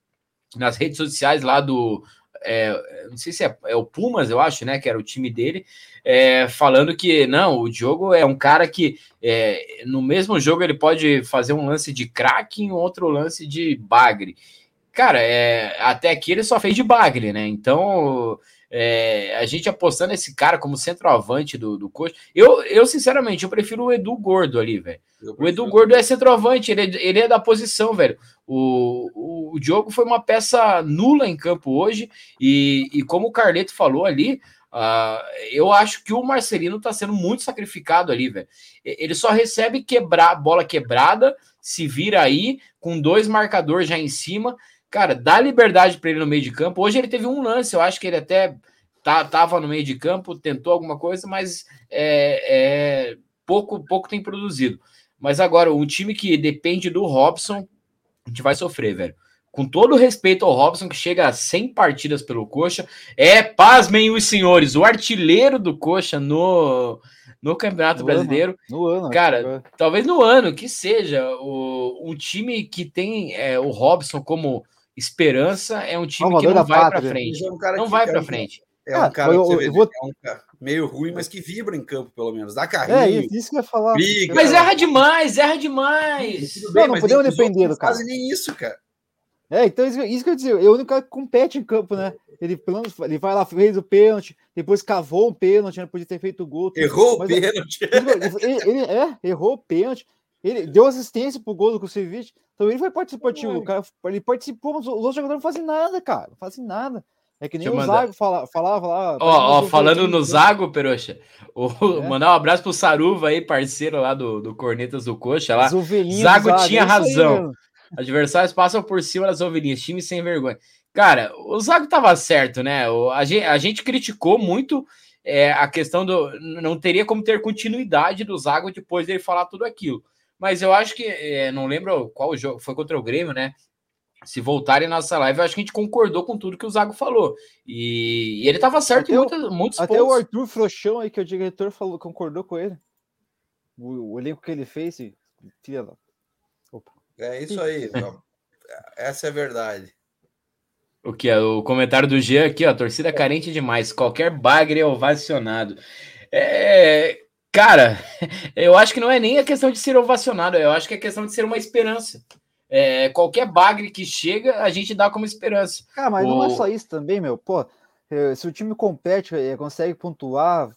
A: nas redes sociais lá do. É, não sei se é, é, o Pumas, eu acho, né? Que era o time dele, é, falando que não, o Diogo é um cara que é, no mesmo jogo ele pode fazer um lance de craque e outro lance de bagre. Cara, é, até aqui ele só fez de bagre, né? Então é, a gente apostando esse cara como centroavante do, do coach. Eu, eu, sinceramente, eu prefiro o Edu Gordo ali, velho. O Edu Gordo é centroavante, ele é, ele é da posição, velho. O, o, o Diogo foi uma peça nula em campo hoje, e, e como o Carleto falou ali, Uh, eu acho que o Marcelino está sendo muito sacrificado ali, velho. Ele só recebe quebrar bola quebrada, se vira aí, com dois marcadores já em cima. Cara, dá liberdade para ele no meio de campo. Hoje ele teve um lance, eu acho que ele até tá, tava no meio de campo, tentou alguma coisa, mas é, é pouco, pouco tem produzido. Mas agora, um time que depende do Robson, a gente vai sofrer, velho. Com todo respeito ao Robson, que chega a 100 partidas pelo Coxa, é, pasmem os senhores, o artilheiro do Coxa no, no Campeonato no Brasileiro. Ano, no ano. Cara, talvez no ano, que seja. O, um time que tem é, o Robson como esperança é um time que não vai para frente. É um não vai para frente.
B: É um cara, eu, eu, vou... é um cara meio ruim, mas que vibra em campo, pelo menos. Dá carrinho. É,
C: isso que eu ia falar.
A: Briga, mas erra demais, erra demais.
C: Tudo bem, não, não podemos depender do cara.
B: Quase nem isso, cara.
C: É, então isso, isso que eu dizer, é o único cara que compete em campo, né? Ele, ele vai lá, fez o pênalti, depois cavou um pênalti, não podia ter feito o gol.
B: Errou o pênalti.
C: Ele, ele, é, errou o pênalti. Ele deu assistência pro gol do Kusevich. Então ele foi participativo. Cara, ele participou, mas os outros jogadores não fazem nada, cara. Não fazem nada. É que nem Deixa o Zago falava, falava lá.
A: Ó, ó falando no Zago, Peroxa, o, é. mandar um abraço pro Saruva aí, parceiro lá do, do Cornetas do Coxa lá. Zago, Zago tinha é razão. Adversários passam por cima das ovelhinhas, time sem vergonha. Cara, o Zago tava certo, né? O, a, gente, a gente criticou muito é, a questão do. Não teria como ter continuidade do Zago depois dele falar tudo aquilo. Mas eu acho que. É, não lembro qual jogo. Foi contra o Grêmio, né? se voltarem nossa live, eu acho que a gente concordou com tudo que o Zago falou. E, e ele estava certo até em muitas, muitos
C: até pontos. Até o Arthur Frouxão aí, que é o diretor, falou, concordou com ele. O, o elenco que ele fez, tira
B: Opa. É isso aí, essa é a verdade.
A: O que é? O comentário do Jean aqui, ó. Torcida carente demais. Qualquer bagre é ovacionado. É, cara, <laughs> eu acho que não é nem a questão de ser ovacionado, eu acho que é questão de ser uma esperança. É, qualquer bagre que chega, a gente dá como esperança.
C: Cara, mas o... não é só isso também, meu. Pô, é, se o time compete, é, consegue pontuar,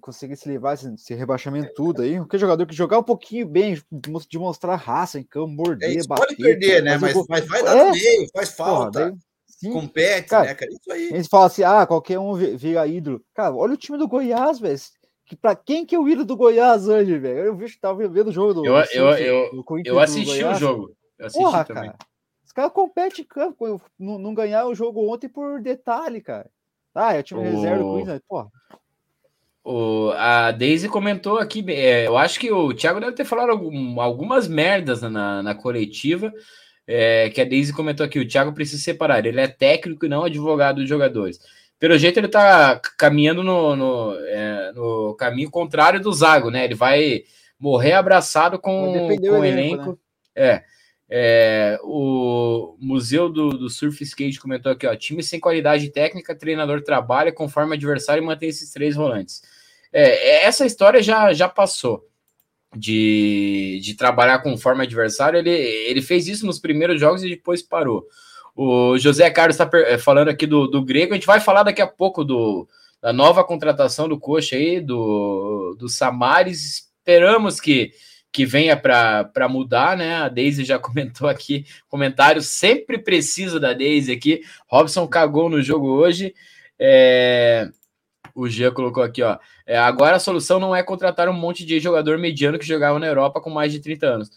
C: conseguir se livrar desse rebaixamento tudo aí, qualquer jogador que jogar um pouquinho bem, de mostrar raça em campo, morder,
B: é, bater. Pode perder, né? Mas, mas, vai dar é? meio, faz falta. Porra, daí, compete, cara, né, cara? Isso aí.
C: Eles falam assim: ah, qualquer um vira ídolo. Cara, olha o time do Goiás, velho. Que pra quem que é o ídolo do Goiás hoje, velho? Eu vi que tava vendo o jogo do.
A: Eu, do eu, eu, do eu assisti o jogo. Eu assisti Porra, também.
C: Cara. Os caras competem em campo. Não, não ganhar o jogo ontem por detalhe, cara. Ah, é time o... reserva do Queens, porra.
A: O, a Daisy comentou aqui, é, eu acho que o Thiago deve ter falado algum, algumas merdas na, na coletiva, é, que a Daisy comentou aqui, o Thiago precisa separar, ele é técnico e não advogado dos jogadores. Pelo jeito ele tá caminhando no, no, é, no caminho contrário do Zago, né? Ele vai morrer abraçado com, com o elenco. Né? É. É, o Museu do, do, Surf Skate comentou aqui: ó, time sem qualidade técnica, treinador trabalha conforme adversário e mantém esses três volantes. É, essa história já, já passou de, de trabalhar conforme adversário. Ele, ele fez isso nos primeiros jogos e depois parou. O José Carlos está é, falando aqui do, do Grego. A gente vai falar daqui a pouco do, da nova contratação do Coxa aí, do, do Samares. Esperamos que que venha para mudar, né? A Daisy já <laughs> comentou aqui, comentário sempre precisa da Daisy aqui. Robson cagou no jogo hoje. É... O Gia colocou aqui, ó. É, agora a solução não é contratar um monte de jogador mediano que jogava na Europa com mais de 30 anos.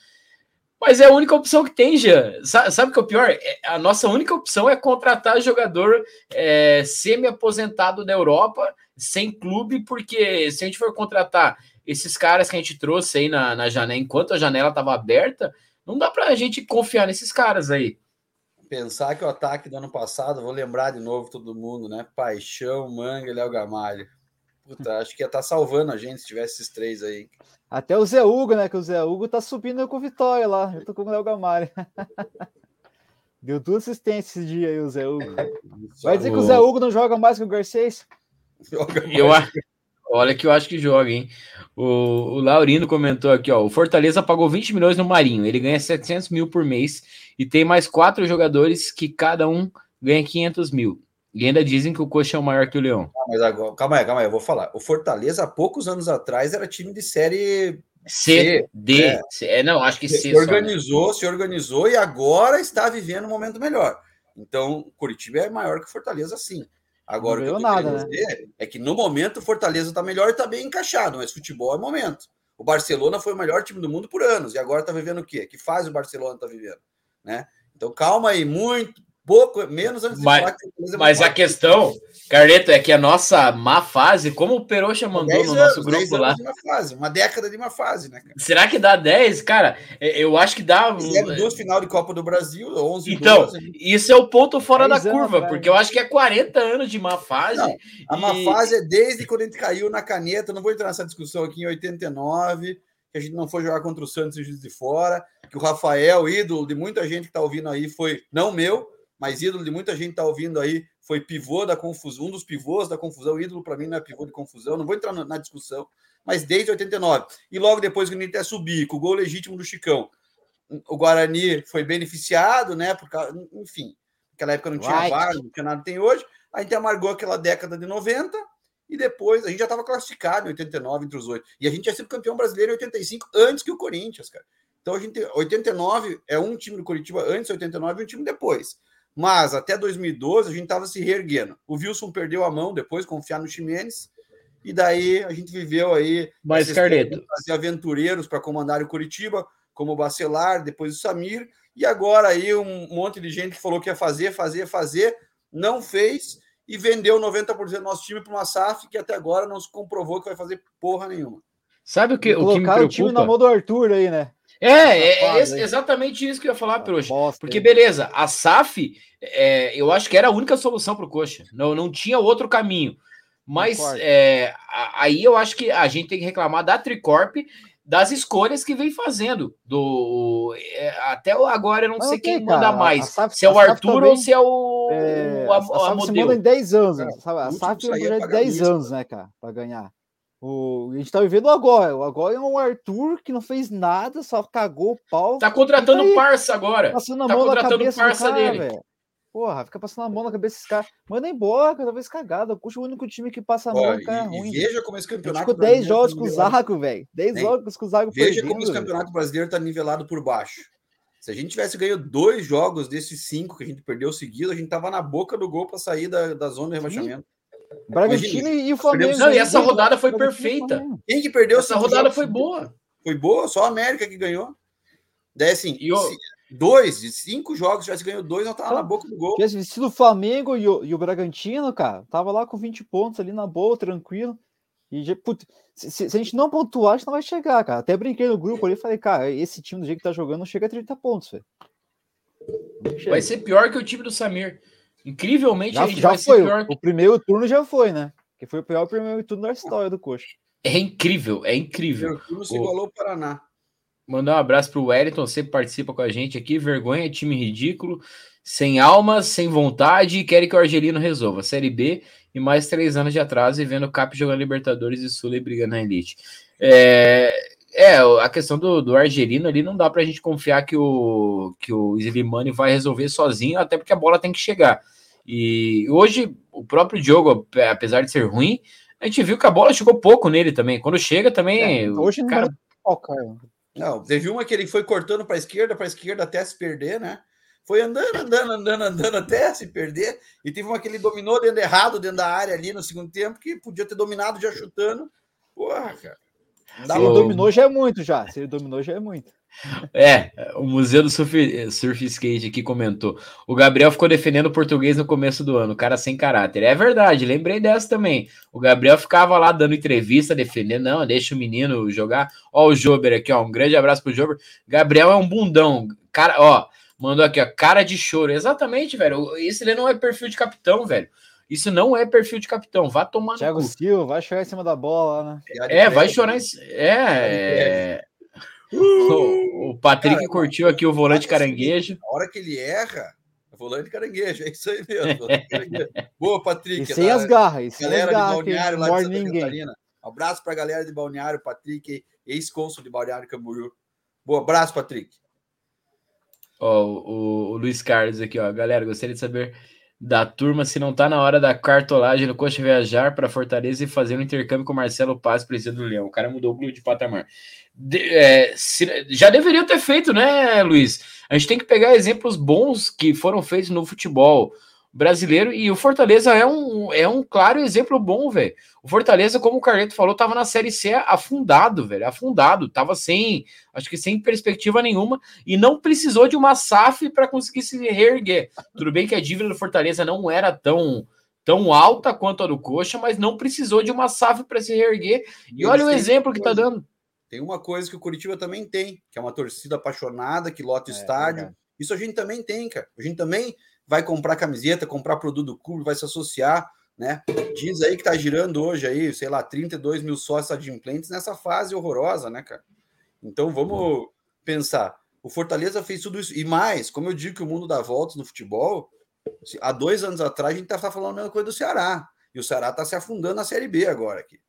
A: Mas é a única opção que tem, Jean. Sabe o que é o pior? É, a nossa única opção é contratar jogador é, semi-aposentado da Europa, sem clube, porque se a gente for contratar esses caras que a gente trouxe aí na, na janela, enquanto a janela estava aberta, não dá para a gente confiar nesses caras aí.
B: Pensar que o ataque do ano passado, vou lembrar de novo todo mundo, né? Paixão, Manga e Léo Gamalho. Puta, acho que ia estar tá salvando a gente se tivesse esses três aí.
C: Até o Zé Hugo, né? Que o Zé Hugo tá subindo com Vitória lá. Eu tô com o Léo Gamalho. <laughs> Deu duas assistências esse dia aí, o Zé Hugo. Vai dizer que o Zé Hugo não joga mais que o Garcês?
A: Eu, acho. Olha que eu acho que joga, hein? O, o Laurino comentou aqui, ó. O Fortaleza pagou 20 milhões no Marinho. Ele ganha 700 mil por mês e tem mais quatro jogadores que cada um ganha 500 mil. E ainda dizem que o Coxa é o maior que o Leão.
B: Ah, mas agora, calma aí, calma aí, eu vou falar. O Fortaleza, há poucos anos atrás, era time de série
A: C, C D. É. C, é, não, acho que
B: C. Se organizou, só, né? se organizou e agora está vivendo um momento melhor. Então, Curitiba é maior que o Fortaleza, sim. Agora, o que eu nada, né? dizer é que no momento o Fortaleza está melhor e está bem encaixado, mas futebol é momento. O Barcelona foi o melhor time do mundo por anos e agora está vivendo o quê? Que fase o Barcelona está vivendo? Né? Então calma aí, muito, pouco, menos antes
A: mas, de falar que Mas a questão, Carleto, é que a nossa má fase, como o Peroxa mandou no nosso anos, grupo lá.
B: Uma, fase, uma década de uma fase, né? Cara?
A: Será que dá 10? Cara, é, eu acho que dá.
B: Fizeram duas final de Copa do Brasil, 11
A: Então, 12, isso é o ponto fora da curva, anos, porque eu acho que é 40 anos de má fase. Não,
B: a e... má fase é desde quando a gente caiu na caneta, não vou entrar nessa discussão aqui em 89 que a gente não foi jogar contra o Santos e Juiz de Fora, que o Rafael, ídolo de muita gente que está ouvindo aí, foi não meu, mas ídolo de muita gente está ouvindo aí, foi pivô da confusão, um dos pivôs da confusão. Ídolo para mim não é pivô de confusão, não vou entrar na, discussão, mas desde 89. E logo depois que o Inter subir, com o gol legítimo do Chicão, o Guarani foi beneficiado, né? Porque, enfim, naquela época não tinha right. VAR, não tinha nada que tem hoje. A gente amargou aquela década de 90 e depois a gente já estava classificado em 89 entre os oito. E a gente tinha sido campeão brasileiro em 85 antes que o Corinthians, cara. Então a gente 89 é um time do Curitiba antes 89 e um time depois. Mas até 2012 a gente estava se reerguendo. O Wilson perdeu a mão depois, confiar no Ximenes. E daí a gente viveu aí.
A: Mas, Carleto.
B: Fazer aventureiros para comandar o Curitiba, como o Bacelar, depois o Samir. E agora aí um monte de gente que falou que ia fazer, fazer, fazer, não fez e vendeu 90% do nosso time para uma SAF que até agora não se comprovou que vai fazer porra nenhuma.
A: Sabe o que, o que me preocupa? o time
C: na mão do Arthur aí, né?
A: É, é, é exatamente isso que eu ia falar, Peruxa. Porque, beleza, a SAF, é, eu acho que era a única solução para o Coxa. Não, não tinha outro caminho. Mas é, aí eu acho que a gente tem que reclamar da Tricorp das escolhas que vem fazendo. Do é, até agora eu não Mas sei quem cara, manda mais. SAF, se é o Arthur também, ou se é o,
C: é, a, a, a, a modelo. manda em 10 anos. Né? A SAF é um projeto de 10 anos, né, cara, para ganhar. O, a gente tá vivendo agora. O agora é um Arthur que não fez nada, só cagou o pau.
A: Tá contratando tá parça agora. Passando a tá mão contratando na cabeça parça cara, dele. Véio.
C: Porra, fica passando a mão na cabeça desses caras. Manda embora, cada vez cagada. Puxa o único time que passa a mão, Ó, cara.
B: E, ruim. veja como esse campeonato.
C: Ficou 10 jogos com o Zago, velho. 10 jogos com o Zago
B: Veja perdendo, como esse campeonato brasileiro tá nivelado por baixo. Se a gente tivesse ganho dois jogos desses cinco que a gente perdeu seguido, a gente tava na boca do gol para sair da, da zona de rebaixamento.
C: Bragantino e o Flamengo.
A: Não, e essa rodada foi perfeita.
B: Quem que perdeu?
A: Essa rodada foi boa.
B: Foi boa, só a América que ganhou. Daí assim, e dois, de cinco jogos, tivesse ganhou dois, não tava na boca do gol.
C: Se o Flamengo e o, e o Bragantino, cara, tava lá com 20 pontos ali na boa, tranquilo. E putz, se, se, a gente não pontuar, a gente não vai chegar, cara. Até brinquei no grupo ali e falei, cara, esse time do jeito que tá jogando não chega a 30 pontos, velho.
A: Vai ser pior que o time do Samir. Incrivelmente,
C: já, já foi. O primeiro turno já foi, né? Que foi o pior primeiro turno da história do Coxa.
A: É incrível, é incrível.
B: O turno se igualou ao Paraná.
A: Mandar um abraço para o Wellington, sempre participa com a gente aqui. Vergonha, time ridículo, sem alma, sem vontade, e querem que o Argelino resolva. Série B e mais três anos de atraso e vendo o Cap jogando Libertadores e Sul e brigando na Elite. É, é, a questão do, do Argelino ali não dá para a gente confiar que o, que o Slimani vai resolver sozinho, até porque a bola tem que chegar. E hoje, o próprio Diogo, apesar de ser ruim, a gente viu que a bola chegou pouco nele também. Quando chega também.
C: É, hoje não cara...
B: Não, teve uma que ele foi cortando para a esquerda, para a esquerda até se perder, né? Foi andando, andando, andando, andando até se perder. E teve uma que ele dominou dentro errado, dentro da área ali no segundo tempo, que podia ter dominado já chutando. Porra, cara.
C: Se ele dominou já é muito já. Se ele dominou já é muito.
A: É, o Museu do Surf, Surf Skate aqui comentou. O Gabriel ficou defendendo o português no começo do ano, cara sem caráter. É verdade, lembrei dessa também. O Gabriel ficava lá dando entrevista, defendendo, não, deixa o menino jogar. Ó, o Jober aqui, ó, um grande abraço pro Jober. Gabriel é um bundão, cara, ó, mandou aqui, ó, cara de choro. Exatamente, velho. Esse ele não é perfil de capitão, velho. Isso não é perfil de capitão. Vá tomar
C: Thiago Silva, vai chorar em cima da bola, né?
A: É, vai chorar em É. O, o Patrick Cara, curtiu aqui o volante caranguejo.
B: Na hora que ele erra, é volante caranguejo, é isso aí mesmo. <laughs> Boa, Patrick.
C: E sem as garras, sem
B: galera
C: as garras,
B: de Balneário lá de Santa ninguém. Catarina. Abraço para a galera de Balneário, Patrick, ex-cônsul de Balneário Camboriú. Boa, abraço, Patrick.
A: Ó, o, o Luiz Carlos aqui, ó. Galera, gostaria de saber da turma se não tá na hora da cartolagem no Coxa viajar para Fortaleza e fazer um intercâmbio com Marcelo Paz, presidente do Leão. O cara mudou o clube de patamar. De, é, se, já deveria ter feito, né, Luiz? A gente tem que pegar exemplos bons que foram feitos no futebol. brasileiro e o Fortaleza é um, é um claro exemplo bom, velho. O Fortaleza, como o Carleto falou, tava na Série C afundado, velho, afundado, tava sem, acho que sem perspectiva nenhuma e não precisou de uma SAF para conseguir se reerguer. Tudo bem que a dívida do Fortaleza não era tão tão alta quanto a do Coxa, mas não precisou de uma SAF para se reerguer. E, e olha o exemplo que tá dando.
B: Tem uma coisa que o Curitiba também tem, que é uma torcida apaixonada que lota o é, estádio. É Isso a gente também tem, cara. A gente também vai comprar camiseta, comprar produto do clube, vai se associar, né? Diz aí que tá girando hoje aí, sei lá, 32 mil sócios adimplentes nessa fase horrorosa, né, cara? Então vamos pensar. O Fortaleza fez tudo isso. E mais, como eu digo que o mundo dá voltas no futebol, há dois anos atrás a gente estava falando a mesma coisa do Ceará. E o Ceará está se afundando na Série B agora aqui.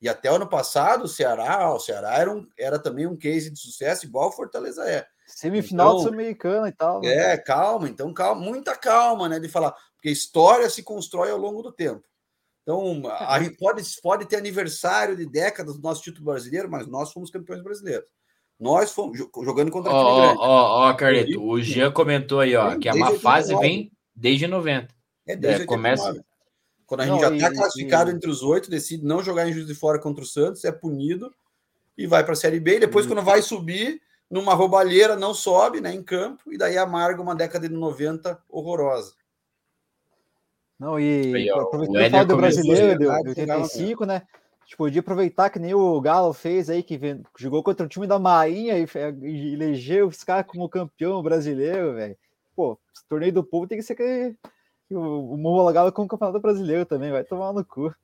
B: E até o ano passado, o Ceará, o Ceará era, um, era também um case de sucesso, igual o Fortaleza é.
C: Semifinal então, sul-americana e tal.
B: Né? É, calma, então calma, muita calma, né? De falar, porque história se constrói ao longo do tempo. Então, a gente pode, pode ter aniversário de décadas do nosso título brasileiro, mas nós fomos campeões brasileiros. Nós fomos jogando contra
A: oh, time grande. Ó, ó, Carleto, o Jean comentou aí, ó, que a má fase vem desde 90.
B: É, desde é, começa. Quando a gente não, já está classificado e... entre os oito, decide não jogar em Juiz de Fora contra o Santos, é punido e vai para a Série B. E depois, quando vai subir, numa roubalheira, não sobe né, em campo, e daí amarga uma década de 90 horrorosa.
C: Não, e aproveitando o do brasileiro, de 85, né? A gente podia aproveitar que nem o Galo fez aí, que jogou contra o time da Marinha e, e elegeu os caras como campeão brasileiro, velho. Pô, torneio do povo tem que ser que, o, o homologado como campeonato brasileiro também, vai tomar no cu.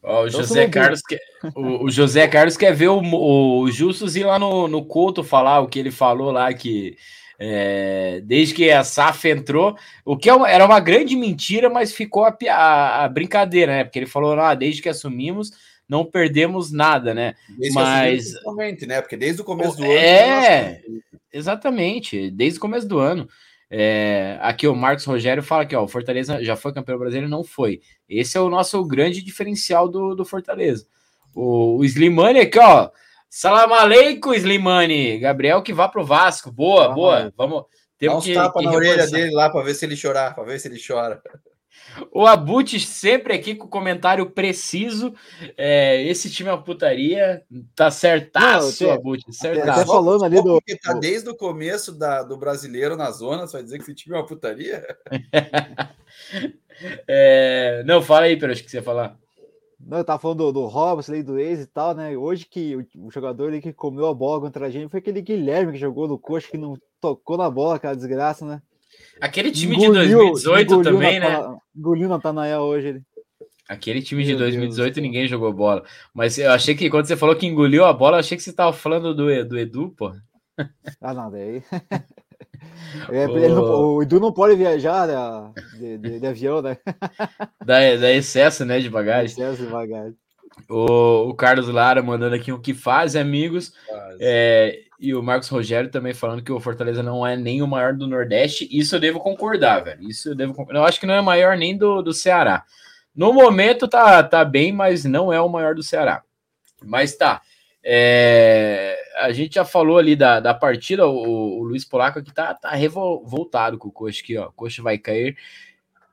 A: Ó, o, então, José Carlos quer, o, o, José Carlos quer ver o, o Justus ir lá no, no Couto falar o que ele falou lá, que é, desde que a SAF entrou, o que é era uma grande mentira, mas ficou a, a, a brincadeira, né? Porque ele falou, ah, desde que assumimos, não perdemos nada, né? Desde mas
B: né? Porque desde o começo do
A: ano. É, exatamente, desde o começo do ano. É, aqui o Marcos Rogério fala que ó, o Fortaleza já foi campeão brasileiro, não foi. Esse é o nosso grande diferencial do, do Fortaleza. O, o Slimani aqui, ó. Salam aleikum, Slimani. Gabriel que vá pro Vasco. Boa, ah, boa. Vamos.
B: Temos Dá uns que, tapas na orelha dele lá para ver se ele chorar, para ver se ele chora.
A: O Abut sempre aqui com comentário preciso. É, esse time é uma putaria. Tá certaço, Não, Abut.
B: Certaço. Até falando ali do. Porque tá desde o começo da, do brasileiro na zona, você vai dizer que esse time é uma putaria? <laughs>
A: é, não, fala aí, Pedro, acho que você ia falar.
C: Não, eu tava falando do, do Robson do ex e tal, né? Hoje que o, o, jogador ali que comeu a bola contra a gente foi aquele Guilherme que jogou no coxa, que não tocou na bola, aquela desgraça, né?
A: Aquele time engoliu, de 2018 também, né?
C: Engoliu Natanael hoje. Ele.
A: Aquele time de 2018 Deus ninguém jogou bola. Mas eu achei que quando você falou que engoliu a bola, eu achei que você tava falando do, do Edu, pô. <laughs>
C: Ah, não, daí. <laughs> É, não, o Edu não pode viajar né, de, de, de, avião, né? <laughs>
A: Da, da excesso, né, de bagagem.
C: Excesso de bagagem.
A: O, o Carlos Lara mandando aqui o que faz, amigos. Faz. É, e o Marcos Rogério também falando que o Fortaleza não é nem o maior do Nordeste. Isso eu devo concordar, velho. Isso eu devo concordar. Eu acho que não é maior nem do, do Ceará. No momento tá, tá bem, mas não é o maior do Ceará. Mas tá. É, a gente já falou ali da, da partida. O, o Luiz Polaco aqui tá, tá revoltado com o Coxa aqui, ó. O Coxa vai cair.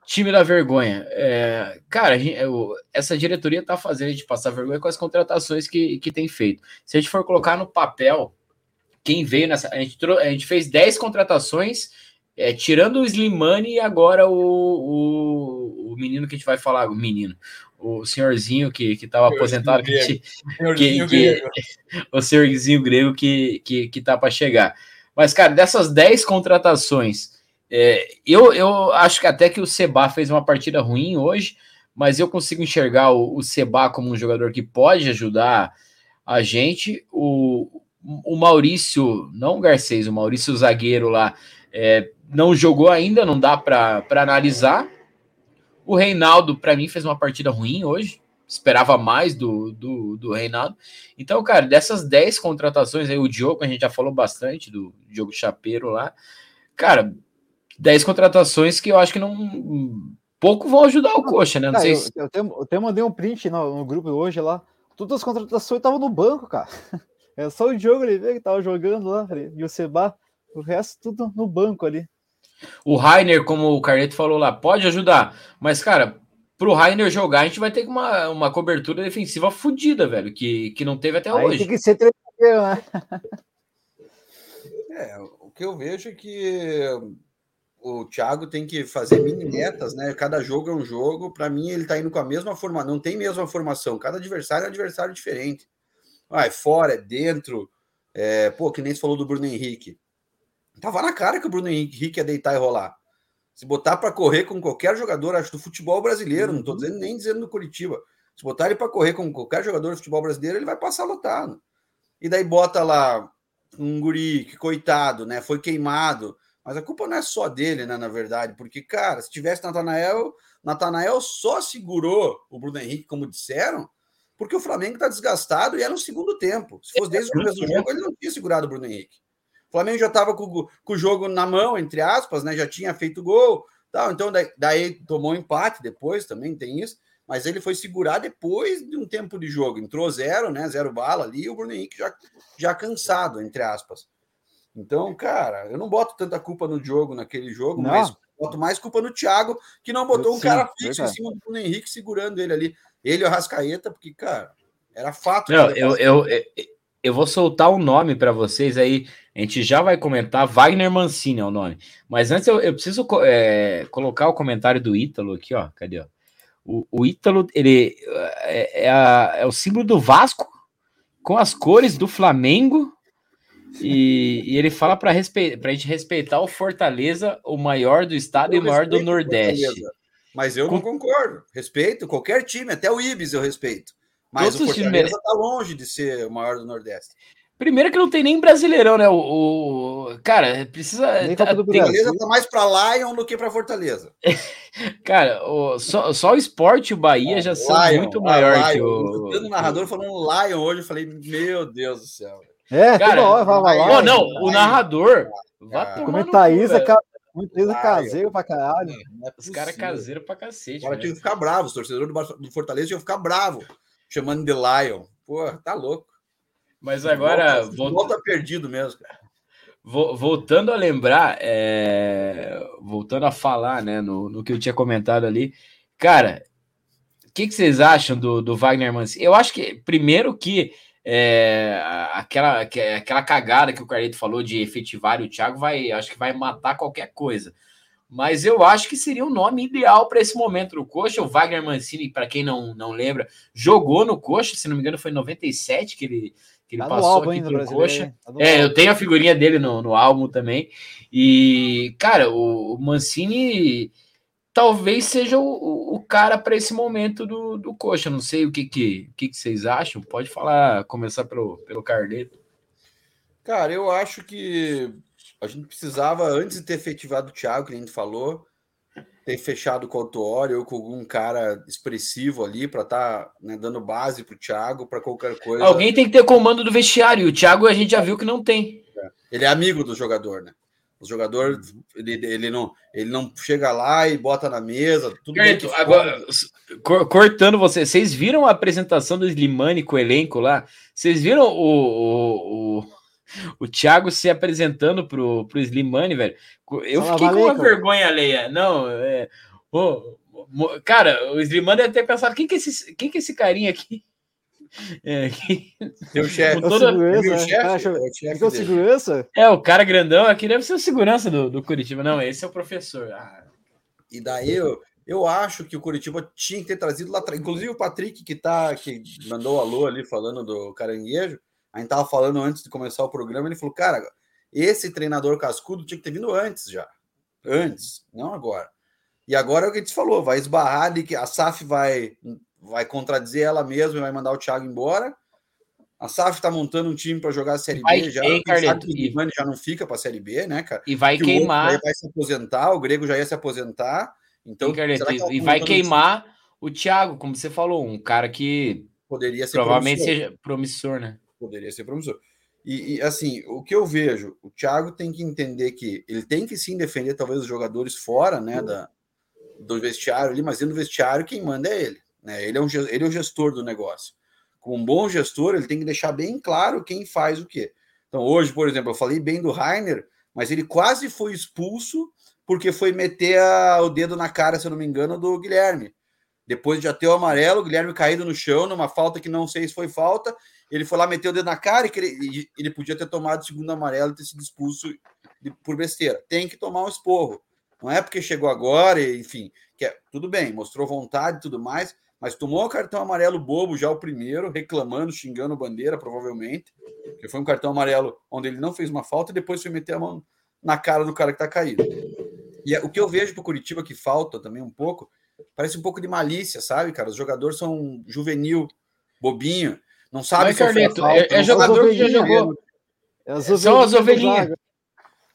A: Time da vergonha. É, cara, gente, eu, essa diretoria tá fazendo a gente passar vergonha com as contratações que, que tem feito. Se a gente for colocar no papel quem veio nessa. A gente, a gente fez 10 contratações, é, tirando o Slimani e agora o, o, o, menino que a gente vai falar, o menino, o senhorzinho que estava aposentado, que, <laughs> que, que, <laughs> o senhorzinho grego que, que, que tá para chegar. Mas, cara, dessas 10 contratações, é, eu, eu acho que até que o Seba fez uma partida ruim hoje, mas eu consigo enxergar o, o Seba como um jogador que pode ajudar a gente. O, o Maurício, não o Garcês, o Maurício o zagueiro lá, é, não jogou ainda, não dá para analisar. O Reinaldo, para mim, fez uma partida ruim hoje. Esperava mais do, do, do Reinaldo. Então, cara, dessas 10 contratações aí, o Diogo, a gente já falou bastante do Diogo Chapeiro lá. Cara, 10 contratações que eu acho que não. Pouco vão ajudar o Coxa, né? Não
C: sei eu, se... eu, até, eu até mandei um print no, no grupo hoje lá. Todas as contratações estavam no banco, cara. <laughs> É só o Diogo Oliveira que tava jogando lá, e o Seba, o resto tudo no banco ali.
A: O Rainer, como o Carneto falou lá, pode ajudar. Mas, cara, pro Rainer jogar, a gente vai ter uma, uma cobertura defensiva fodida, velho, que, que não teve até Aí hoje.
C: Tem que ser treinador, né? <laughs>
B: É, o que eu vejo é que o Thiago tem que fazer mini metas, né? Cada jogo é um jogo. Para mim, ele tá indo com a mesma formação, não tem mesma formação. Cada adversário é um adversário diferente. Ah, é fora, é dentro. É, pô, que nem você falou do Bruno Henrique. Tava na cara que o Bruno Henrique ia deitar e rolar. Se botar para correr com qualquer jogador, acho do futebol brasileiro, não estou uhum. dizendo nem dizendo no Curitiba. Se botar ele para correr com qualquer jogador do futebol brasileiro, ele vai passar lotado. E daí bota lá um guri que coitado, né? Foi queimado. Mas a culpa não é só dele, né? Na verdade, porque, cara, se tivesse Natanael, Natanael só segurou o Bruno Henrique, como disseram, porque o Flamengo está desgastado e era no segundo tempo. Se fosse desde o começo do jogo, ele não tinha segurado o Bruno Henrique. O Flamengo já estava com, com, o jogo na mão, entre aspas, né? Já tinha feito gol, tal. Então daí, daí tomou empate depois, também tem isso. Mas ele foi segurar depois de um tempo de jogo. Entrou zero, né? Zero bala ali, e o Bruno Henrique já, já cansado, entre aspas. Então, cara, eu não boto tanta culpa no jogo, naquele jogo, não. mas boto mais culpa no Thiago, que não botou Sim, um cara fixo em cima do Bruno Henrique segurando ele ali. Ele e o Rascaeta, porque, cara, era fato.
A: Não, eu, eu, eu, eu vou soltar o um nome para vocês aí. A gente já vai comentar. Wagner Mancini é o nome. Mas antes eu, eu preciso é, colocar o comentário do Ítalo aqui, ó. Cadê? Ó? O, o Ítalo, ele é, é, a, é, o símbolo do Vasco com as cores do Flamengo. E, e ele fala para respe, a gente respeitar o Fortaleza, o maior do estado eu e o maior do Nordeste.
B: Mas eu com... não concordo. Respeito qualquer time, até o Ibis eu respeito. Mas Todos o Fortaleza está longe de ser o maior do Nordeste.
A: Primeiro que não tem nem brasileirão, né? O, o... cara precisa. Nem
B: tá, tem... Fortaleza tá mais para Lion do que para Fortaleza. <laughs>
A: cara, o, só, só o esporte e o Bahia é, já são Lion, muito maior Lion. que o.
B: O narrador falando Lion hoje, eu falei, meu Deus do céu.
C: É, cara, hora, vai, vai,
A: vai, não, o narrador.
C: Comenta Isa, cara. Muito caseiro pra caralho.
A: É Os caras caseiros pra cacete.
B: Agora tinha que ficar bravo, os torcedores do Fortaleza tinham que ficar bravo chamando de Lion. Pô, tá louco.
A: Mas agora.
B: Volta, volta, volta perdido mesmo, cara.
A: Voltando a lembrar, é... voltando a falar, né, no, no que eu tinha comentado ali, cara, o que, que, vocês acham do, do Wagner Mancini? Eu acho que, primeiro, que é, aquela, aquela cagada que o Carlito falou de efetivar o Thiago vai, acho que vai matar qualquer coisa mas eu acho que seria o um nome ideal para esse momento no Coxa. O Wagner Mancini, para quem não, não lembra, jogou no Coxa, se não me engano, foi em 97 que ele, que ele tá passou aqui ainda, pelo Coxa. Tá é, eu tenho a figurinha dele no, no álbum também. E, cara, o, o Mancini talvez seja o, o cara para esse momento do, do Coxa. Não sei o que, que, que, que vocês acham. Pode falar, começar pelo, pelo Carleto.
B: Cara, eu acho que a gente precisava, antes de ter efetivado o Thiago, que a gente falou, ter fechado com o Autuori ou com algum cara expressivo ali para estar tá, né, dando base para o Thiago para qualquer coisa.
A: Alguém tem que ter comando do vestiário. O Thiago a gente já viu que não tem.
B: É. Ele é amigo do jogador, né? O jogador ele, ele, não, ele não chega lá e bota na mesa. Tudo
A: Certo, agora, cortando você, vocês viram a apresentação do Slimani com o elenco lá? Vocês viram o, o, o o Thiago se apresentando pro, pro Slimani, velho. Eu Fala, fiquei com uma vergonha alheia. Não, é. Oh, cara, o Slimani deve ter pensado: quem que é esse, quem que é esse carinha aqui?
C: É, Teu chefe. Toda... O segurança?
A: É, o cara grandão aqui deve ser o segurança do, do Curitiba. Não, esse é o professor. Ah.
B: E daí eu, eu acho que o Curitiba tinha que ter trazido lá atrás. Inclusive o Patrick, que tá, que mandou alô ali falando do caranguejo a gente tava falando antes de começar o programa, ele falou, cara, esse treinador cascudo tinha que ter vindo antes já. Antes, não agora. E agora é o que a gente falou, vai esbarrar ali que a SAF vai, vai contradizer ela mesma e vai mandar o Thiago embora. A SAF tá montando um time para jogar a Série vai, B já. Ei, Carleto, e, o já não fica para a Série B, né, cara?
A: E vai que queimar.
B: vai se aposentar, o Grego já ia se aposentar. Então,
A: Carleto, e, e vai queimar o Thiago, como você falou, um cara que
B: poderia ser
A: provavelmente promissor. seja promissor, né?
B: poderia ser promissor. E, e, assim, o que eu vejo, o Thiago tem que entender que ele tem que sim defender talvez os jogadores fora, né, da, do vestiário ali, mas dentro do vestiário quem manda é ele, né? Ele é um ele é o gestor do negócio. Como um bom gestor, ele tem que deixar bem claro quem faz o quê. Então, hoje, por exemplo, eu falei bem do Rainer, mas ele quase foi expulso porque foi meter a, o dedo na cara, se eu não me engano, do Guilherme. Depois de já ter o amarelo, o Guilherme caído no chão, numa falta que não sei se foi falta, ele foi lá, meteu o dedo na cara e ele, ele podia ter tomado o segundo amarelo e ter sido expulso de, por besteira. Tem que tomar um esporro. Não é porque chegou agora, enfim, que é, tudo bem, mostrou vontade e tudo mais, mas tomou o cartão amarelo bobo já o primeiro, reclamando, xingando bandeira, provavelmente, que foi um cartão amarelo onde ele não fez uma falta e depois foi meter a mão na cara do cara que tá caído. E é, o que eu vejo pro Curitiba que falta também um pouco, parece um pouco de malícia, sabe, cara? Os jogadores são juvenil, bobinho, não sabe
A: Mas, Carneto, falta, é, é jogador que já jogou. É São as ovelhinhas.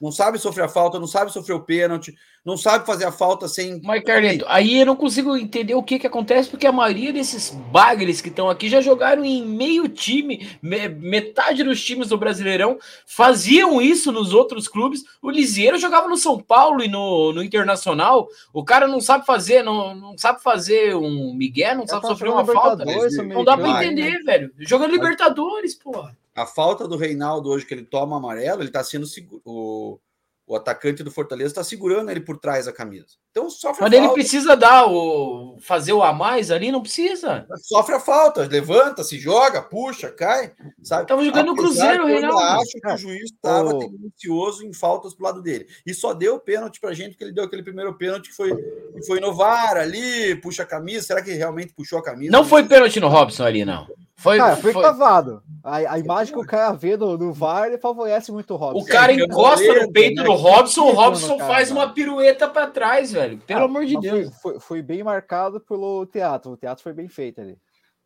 B: Não sabe sofrer a falta, não sabe sofrer o pênalti, não sabe fazer a falta sem.
A: Mas, Carneto, aí eu não consigo entender o que, que acontece, porque a maioria desses bagres que estão aqui já jogaram em meio time, metade dos times do Brasileirão faziam isso nos outros clubes. O Lisieiro jogava no São Paulo e no, no Internacional. O cara não sabe fazer, não, não sabe fazer um Miguel, não sabe sofrer uma falta. Não dá para entender, né? velho. Jogando Libertadores, porra
B: a falta do Reinaldo hoje que ele toma amarelo, ele está sendo seguro. O, o atacante do Fortaleza está segurando ele por trás da camisa. Então
A: sofre Mas ele precisa dar o fazer o a mais ali, não precisa.
B: Sofre a falta, levanta, se joga, puxa, cai, sabe?
A: Tava jogando no Cruzeiro, Reinaldo. Eu
B: acho que o juiz estava tendencioso em faltas pro lado dele. E só deu pênalti pra gente porque ele deu aquele primeiro pênalti que foi que foi no VAR ali, puxa a camisa. Será que realmente puxou a camisa?
A: Não foi pênalti no Robson ali, não.
C: Foi, cara, foi, foi... cavado. A, a, imagem que o cara vê no, no VAR ele favorece muito o Robson.
A: O cara encosta no peito do Robson, o Robson faz uma pirueta para trás, velho. Pelo ah, amor de Deus.
C: Foi, foi, foi, bem marcado pelo teatro. O teatro foi bem feito ali.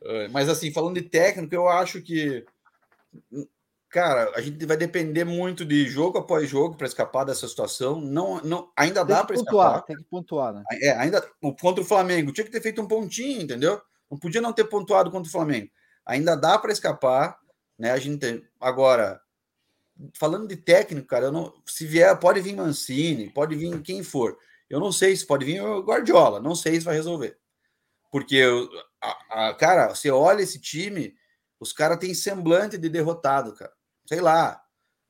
B: É, mas assim, falando de técnico, eu acho que. Cara, a gente vai depender muito de jogo após jogo para escapar dessa situação. Não, não, ainda tem dá para escapar.
C: Tem que pontuar, né?
B: É, ainda contra o Flamengo tinha que ter feito um pontinho, entendeu? Não podia não ter pontuado contra o Flamengo ainda dá para escapar, né? A gente tem... agora falando de técnico, cara, eu não se vier, pode vir Mancini, pode vir quem for. Eu não sei se pode vir o Guardiola, não sei se vai resolver. Porque a, a, cara, você olha esse time, os caras têm semblante de derrotado, cara. Sei lá.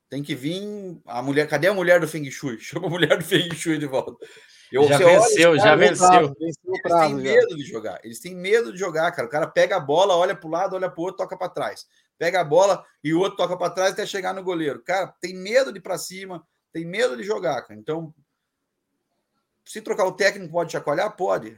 B: Tem que vir a mulher, cadê a mulher do Feng Shui? <laughs> Chama a mulher do Feng Shui de volta.
A: Eu, já venceu, olha, já venceu.
B: Eles têm medo de jogar. Eles têm medo de jogar, cara. O cara pega a bola, olha para o lado, olha para o outro, toca para trás. Pega a bola e o outro toca para trás até chegar no goleiro. Cara, tem medo de ir para cima, tem medo de jogar, cara. Então, se trocar o técnico, pode chacoalhar? Pode.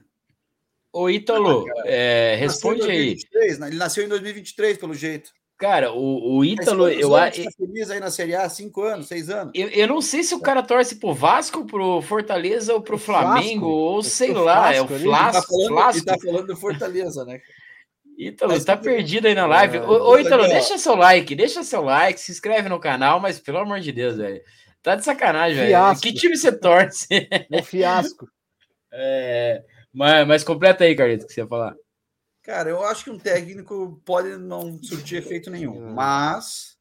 A: Ô, Ítalo, é, responde aí.
B: Né? Ele nasceu em 2023, pelo jeito.
A: Cara, o, o Ítalo, eu acho.
B: Tá feliz aí na Série A há cinco anos, seis anos.
A: Eu, eu não sei se o cara torce pro Vasco, pro Fortaleza ou pro Flamengo, ou sei lá, é o Flasco.
B: Ele tá, falando, tá falando do Fortaleza, né?
A: Ítalo, mas, tá perdido aí na live. É, ô, ô Ítalo, deixa seu like, deixa seu like, se inscreve no canal, mas pelo amor de Deus, velho. Tá de sacanagem, velho. Que time você torce?
C: É fiasco. <laughs>
A: É, mas, mas completa aí, Carlito, que você ia falar.
B: Cara, eu acho que um técnico pode não surtir efeito nenhum, mas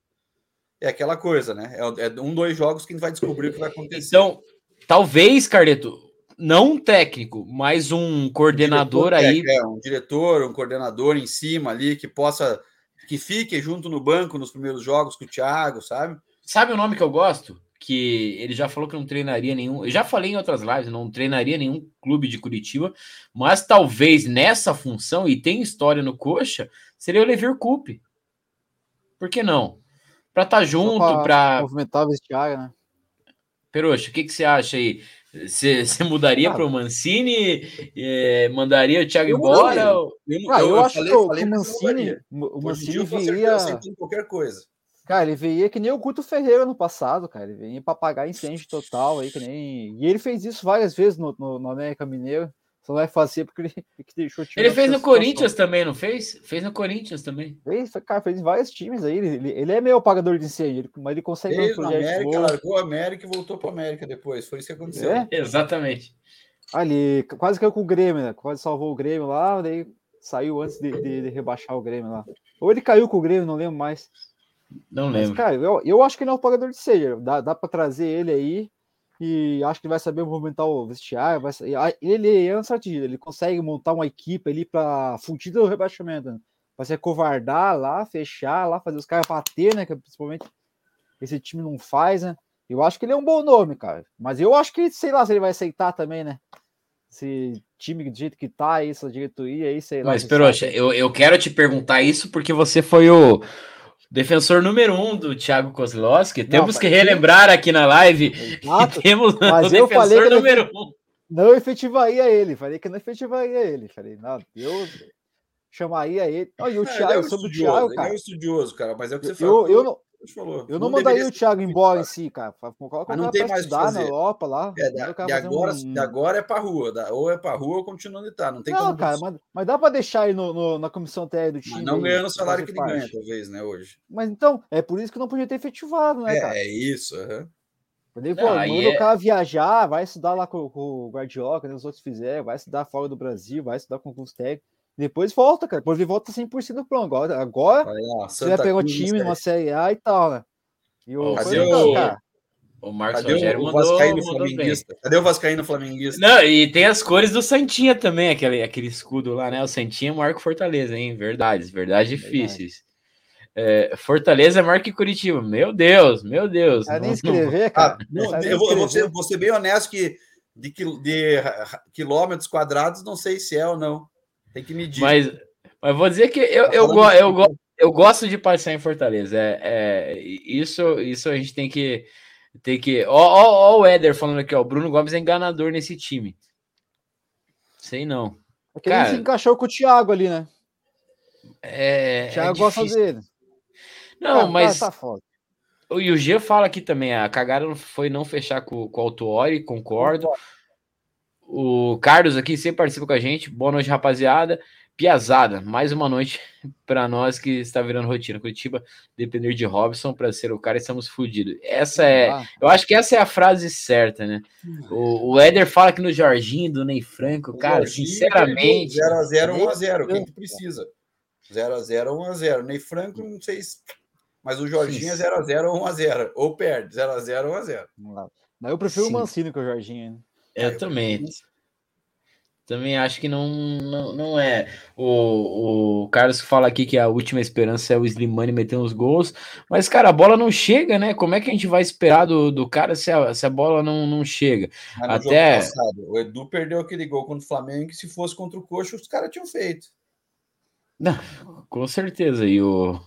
B: é aquela coisa, né? É, é um, dois jogos que a gente vai descobrir o que vai acontecer.
A: Então, talvez, Carleto, não um técnico, mas um coordenador um aí.
B: É, um diretor, um coordenador em cima ali que possa, que fique junto no banco nos primeiros jogos com o Thiago, sabe?
A: Sabe o nome que eu gosto? Que ele já falou que não treinaria nenhum. Eu já falei em outras lives, não treinaria nenhum clube de Curitiba, mas talvez nessa função, e tem história no Coxa, seria o Levir Coupe. Por que não? Para estar tá junto, para.
C: Movimentar o vestiário, né?
A: Peroxa, o que, que você acha aí? Você, você mudaria para o Mancini? É, mandaria o Thiago embora? Eu,
C: eu, ah, eu, eu acho falei, que o Mancini, o Mancini viria.
B: qualquer coisa.
C: Cara, ele veio que nem o Guto Ferreira no passado, cara. Ele vinha para pagar incêndio total aí, que nem. E ele fez isso várias vezes no, no, no América Mineiro. Só vai fazer porque ele, <laughs> porque
A: deixou Ele fez no Corinthians também, não fez? Fez no Corinthians também.
C: Fez, cara, fez vários times aí. Ele, ele é meio pagador de incêndio, mas ele consegue.
B: Fez no América, largou a América e voltou para América depois. Foi isso que aconteceu. É?
A: Exatamente.
C: Ali, quase caiu com o Grêmio, né? Quase salvou o Grêmio lá, daí saiu antes de, de, de rebaixar o Grêmio lá. Ou ele caiu com o Grêmio, não lembro mais.
A: Não lembro. Mas,
C: cara, eu, eu acho que ele é um pagador de seja. Dá, dá para trazer ele aí e acho que vai saber movimentar o vestiário. Vai, ele é um ele consegue montar uma equipe ali para fugir do rebaixamento. Né? Vai ser covardar lá, fechar lá, fazer os caras bater, né? Que principalmente esse time não faz, né? Eu acho que ele é um bom nome, cara. Mas eu acho que, sei lá, se ele vai aceitar também, né? Esse time do jeito que tá, essa diretoria aí, sei lá.
A: Mas, Peroxa, eu, eu quero te perguntar isso porque você foi o defensor número um do Thiago Kozlowski. Temos que relembrar aqui na live
C: Exato.
A: que temos
C: Mas
A: o
C: eu falei
A: defensor
C: que
A: número um.
C: Não efetivaria ele. Falei que não efetivaria ele. Falei, não, eu chamaria ele. Não, e o
B: É, ele é
C: Thiago,
B: um
C: sobre o
B: estudioso,
C: Thiago,
B: ele é
C: cara.
B: um estudioso, cara, mas é o que você
C: Eu,
B: falou.
C: eu, não,
B: você falou.
C: eu não mandaria
B: deveria
C: o Thiago embora em si, cara. Coloca
B: Mas
C: o
B: não tem mais o que
C: estudar na. Europa lá.
B: É, da-
C: o
B: de, agora,
C: um-
B: de agora é pra rua. da- ou é pra rua ou continua onde tá. Não tem
C: Não,
B: como.
C: cara, mas, mas dá pra deixar ele no, no- na comissão técnica do
B: mas
C: time.
B: não
C: aí,
B: ganhando o salário que ele ganha, talvez, né, hoje.
C: Mas então, é por isso que não podia ter efetivado, né, cara?
B: É, é isso. aham.
C: Falei,
A: Não,
C: pô,
A: aí
C: manda
A: é-
C: o cara viajar, vai estudar lá com, com o Guardiola, que os outros fizeram, vai estudar fora do Brasil, vai estudar com os técnicos. Depois volta, cara. Depois ele volta 100% pronto. Agora, agora
B: Olha lá,
C: você vai o
B: Cruz,
C: time numa Série A e tal, né? E o,
A: Cadê
C: coisa,
A: o-
C: cara,
A: O Marcos
B: Cadê
A: Rogério
B: o, o
A: mandou,
B: Vascaíno
A: mandou bem.
B: Flamenguista? Cadê o Vascaíno Flamenguista?
A: Não, e tem as cores do Santinha também, aquele, aquele escudo lá, né? O Santinha é maior que Fortaleza, hein? Verdades, verdades difíceis. É, Fortaleza é maior que Curitiba. Meu Deus, meu Deus.
C: Cara, nem
A: Não-
C: escrever,
B: Ah,
C: cara.
B: não,
C: sabe nem
B: eu, vou, eu vou ser, vou ser bem honesto que de, quil- de quilômetros quadrados não sei se é ou não. Tem que medir.
A: Mas, mas vou dizer que eu,
B: Tá
A: eu,
B: de-
A: eu, go- eu gosto de passear em Fortaleza. É, é, isso, isso a gente tem que. Tem que. Ó, ó, ó o Éder falando aqui, ó. O Bruno Gomes é enganador nesse time. Sei não.
C: Porque ele
A: cara,
C: se encaixou com o Thiago ali, né?
A: É,
C: O Thiago
A: é
C: gosta dele.
A: Não,
C: Tá-
A: mas.
C: Tá, tá
A: e o G fala aqui também, a cagada não foi não fechar com, com o Autuori, concordo. O Carlos aqui sempre participa com a gente. Boa noite, rapaziada. Piazada, mais uma noite <laughs> para nós que está virando rotina. Curitiba, depender de Robson para ser o cara, estamos fodidos. Essa é,
C: Ah,
A: eu acho que essa é a frase certa, né? O, o Éder fala que no Jorginho, do Ney Franco, cara, sinceramente.
B: 0x0, 1x0. Quem que precisa? 0x0 ou 1x0. Ney Franco, não sei se. Mas o Jorginho é 0x0 ou 1x0. Ou perde. 0x0 ou 1x0.
C: vamos lá. Mas eu prefiro
A: Sim.
C: o Mancini que o Jorginho.
A: Eu também. Também acho que não, não, não é. O, o Carlos fala aqui que a última esperança é o Slimani meter uns gols. Mas, cara, a bola não chega, né? Como é que a gente vai esperar do, do cara se a, se a bola não, não chega? Até-
B: passado, o Edu perdeu aquele gol contra o Flamengo que se fosse contra o Coxa, os caras tinham feito.
A: Com certeza. E o.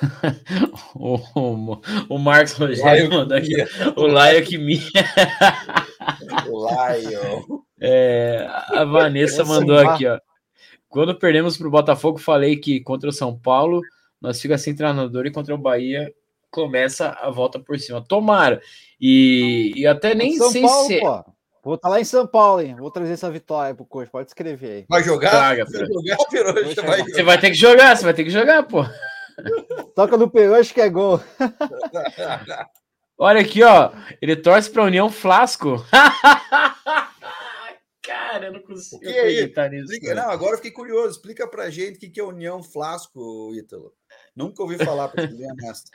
A: <laughs> o, o, o Marcos Rogério
B: Laio
A: mandou aqui. O Laio que me.
B: O Lion.
A: É, a Vanessa
C: Essa
A: mandou aqui, ó. Quando perdemos para o Botafogo, falei que contra o São Paulo nós fica sem treinador e contra o Bahia começa a volta por cima. Tomara. E, e até nem
C: São
A: sei
C: Paulo,
A: se.
C: pô. Vou estar lá em São Paulo, hein? Vou trazer essa vitória pro coach. Pode escrever aí.
B: Vai jogar?
A: Traga,
B: vai jogar, Peroxa?
C: Vou
B: Vai
A: Você vai ter que jogar, você vai ter que jogar, pô.
C: Toca no Peruche que é gol. <laughs>
A: Olha aqui, ó. Ele torce para a União Flasco. <laughs> Cara, eu não consigo
B: O que é
A: acreditar nisso.
B: Explica- não, agora eu fiquei curioso. Explica pra gente o que que é União Flasco, Ítalo. Nunca ouvi falar, pra ser bem honesto.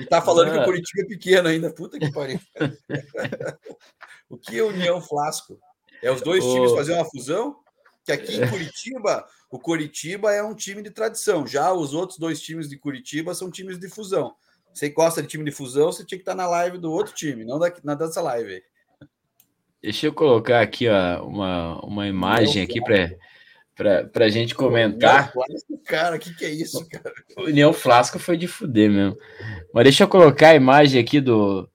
B: E tá falando que o. Curitiba é pequeno ainda. Puta que pariu. <laughs> o que é União Flasco? É os dois times fazer uma fusão? Que aqui em Curitiba, o Curitiba é um time de tradição. Já os outros dois times de Curitiba são times de fusão. Você gosta de time de fusão, você tinha que estar na live do outro time, não da, na dessa live.
A: Deixa eu colocar aqui ó, uma, uma imagem aqui para a gente comentar.
B: Flasco, Cara, o que, que é isso, cara?
A: O União Flasco foi de fuder mesmo. Mas deixa eu colocar a imagem aqui do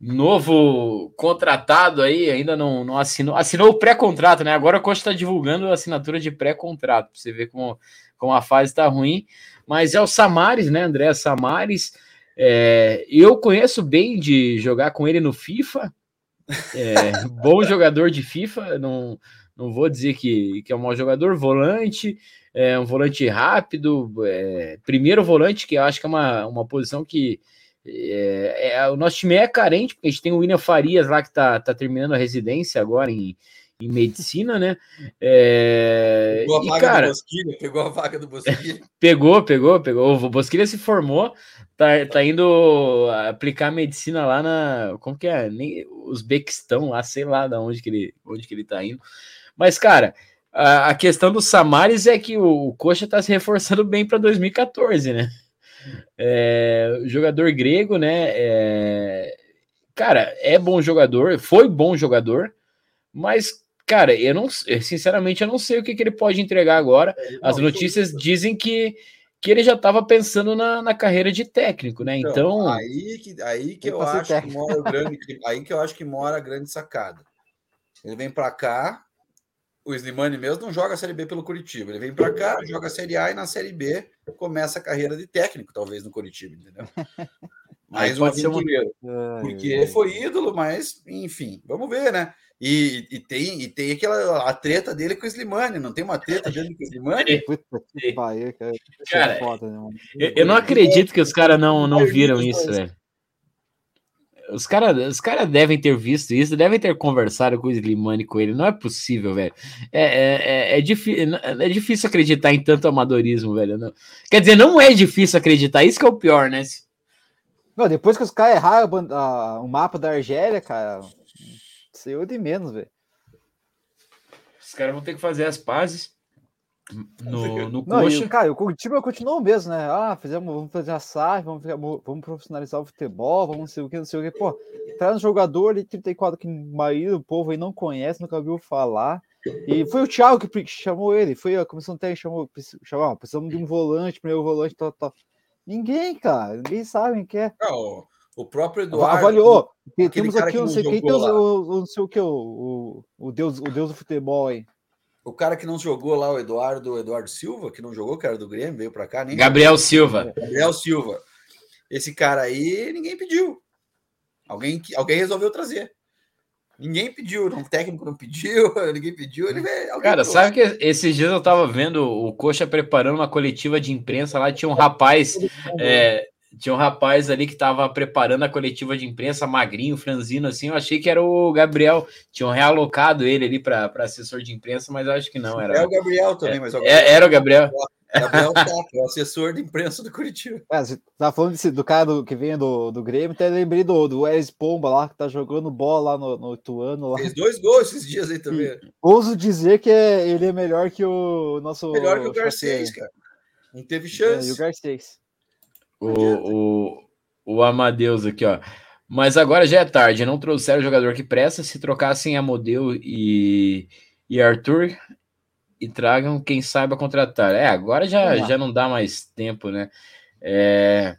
A: novo contratado aí, ainda não, não assinou. Assinou o pré-contrato, né? Agora o Costa está divulgando a assinatura de pré-contrato, para você ver como, como a fase está ruim. Mas é o Samares, né, André Samares. É, eu conheço bem de jogar com ele no FIFA. É, bom jogador de FIFA, não, não vou dizer que, que é um mau jogador, volante, é um volante rápido, é, primeiro volante, que eu acho que é uma, uma posição que é, é, o nosso time é carente, porque a gente tem o William Farias lá que tá, tá terminando a residência agora em, em medicina, né? É,
B: Pegou a
A: e,
B: vaga
A: cara,
B: do Bosquilha, pegou a vaga do Bosquilha. <laughs>
A: Pegou, pegou, pegou. O Bosquilha se formou, tá, tá indo aplicar medicina lá na. Como que é? Nem, Uzbequistão lá, sei lá de onde que ele, onde que ele tá indo. Mas, cara, a, a questão do Samares é que o, o Coxa tá se reforçando bem para 2014, né? É, o jogador grego, né? é, cara, é bom jogador, foi bom jogador, mas, cara, eu não, sinceramente, eu não sei o que, que ele pode entregar agora. É, As notícias dizem que, que ele já estava pensando na, na, carreira de técnico, né? Então, então
B: aí que, aí que eu acho técnico. que mora o grande, aí que eu acho que mora a grande sacada. Ele vem para cá, o Slimani mesmo não joga a Série B pelo Curitiba. Ele vem para cá, joga a Série A e na Série B começa a carreira de técnico, talvez, no Curitiba, entendeu? <laughs> Mais um aventureiro. Uma... Porque foi ídolo, mas, enfim, vamos ver, né? E, e, tem, e tem aquela a treta dele com o Slimani, não tem uma treta dele com o Slimani?
A: cara. Né, eu, eu não acredito que os caras não, não viram isso, velho. Os caras os cara devem ter visto isso, devem ter conversado com o Slimani com ele. Não é possível, velho. É, é, é, é, é difícil acreditar em tanto amadorismo, velho. Não. Quer dizer, não é difícil acreditar, isso que é o pior, né?
C: Não, depois que os caras erraram o mapa da Argélia, cara, saiu de menos, velho.
A: Os caras vão ter que fazer as pazes no, no
C: não, coxa. E, cara, o Curitiba continuou mesmo, né? Ah, fizemos, vamos fazer a SAF, vamos, vamos profissionalizar o futebol, vamos sei o que, não sei o que. Pô, traz um jogador de 34 que maioria do povo aí não conhece, nunca ouviu falar. E foi o Thiago que chamou ele, foi a comissão técnica chamou, chamou, precisamos de um volante, primeiro volante, tal, tal. Ninguém, cara, ninguém sabe quem é.
B: Não, o próprio Eduardo.
C: Avaliou. Temos aqui, não sei quem, o, o, não sei o que, o, o, o, Deus, o Deus do futebol aí.
B: O cara que não jogou lá, o Eduardo, o Eduardo Silva, que não jogou, que era do Grêmio, veio para cá. Nem
A: Gabriel Silva.
B: Gabriel Silva. Esse cara aí, ninguém pediu. Alguém, alguém resolveu trazer. Ninguém pediu, um técnico não pediu, <laughs> ninguém pediu. Ele,
A: cara, sabe que esses dias eu tava vendo o Coxa preparando uma coletiva de imprensa lá, tinha um rapaz é, tinha um rapaz ali que estava preparando a coletiva de imprensa, magrinho, franzino, assim. Eu achei que era o Gabriel. Tinham realocado ele ali para assessor de imprensa, mas acho que não. Era,
B: é o Gabriel também,
A: é,
B: mas
A: o Gabriel, é, era o Gabriel.
B: Gabriel <laughs> tá, é o assessor de imprensa do Curitiba.
C: É, você tá falando desse, do cara do, que vem do, do Grêmio, até lembrei do, do Wes Pomba lá, que tá jogando bola lá no, no Ituano. Lá.
B: Fez dois gols esses dias aí também. E,
C: ouso dizer que é, ele é melhor que o nosso.
B: Melhor que o Garcês, cara. Não teve chance.
C: É, e o Garcês.
A: O, o, o Amadeus aqui, ó. Mas agora já é tarde, não trouxeram o jogador que presta. Se trocassem Amodeu e, e Arthur e tragam quem saiba contratar. É, agora já, já não dá mais tempo, né? É...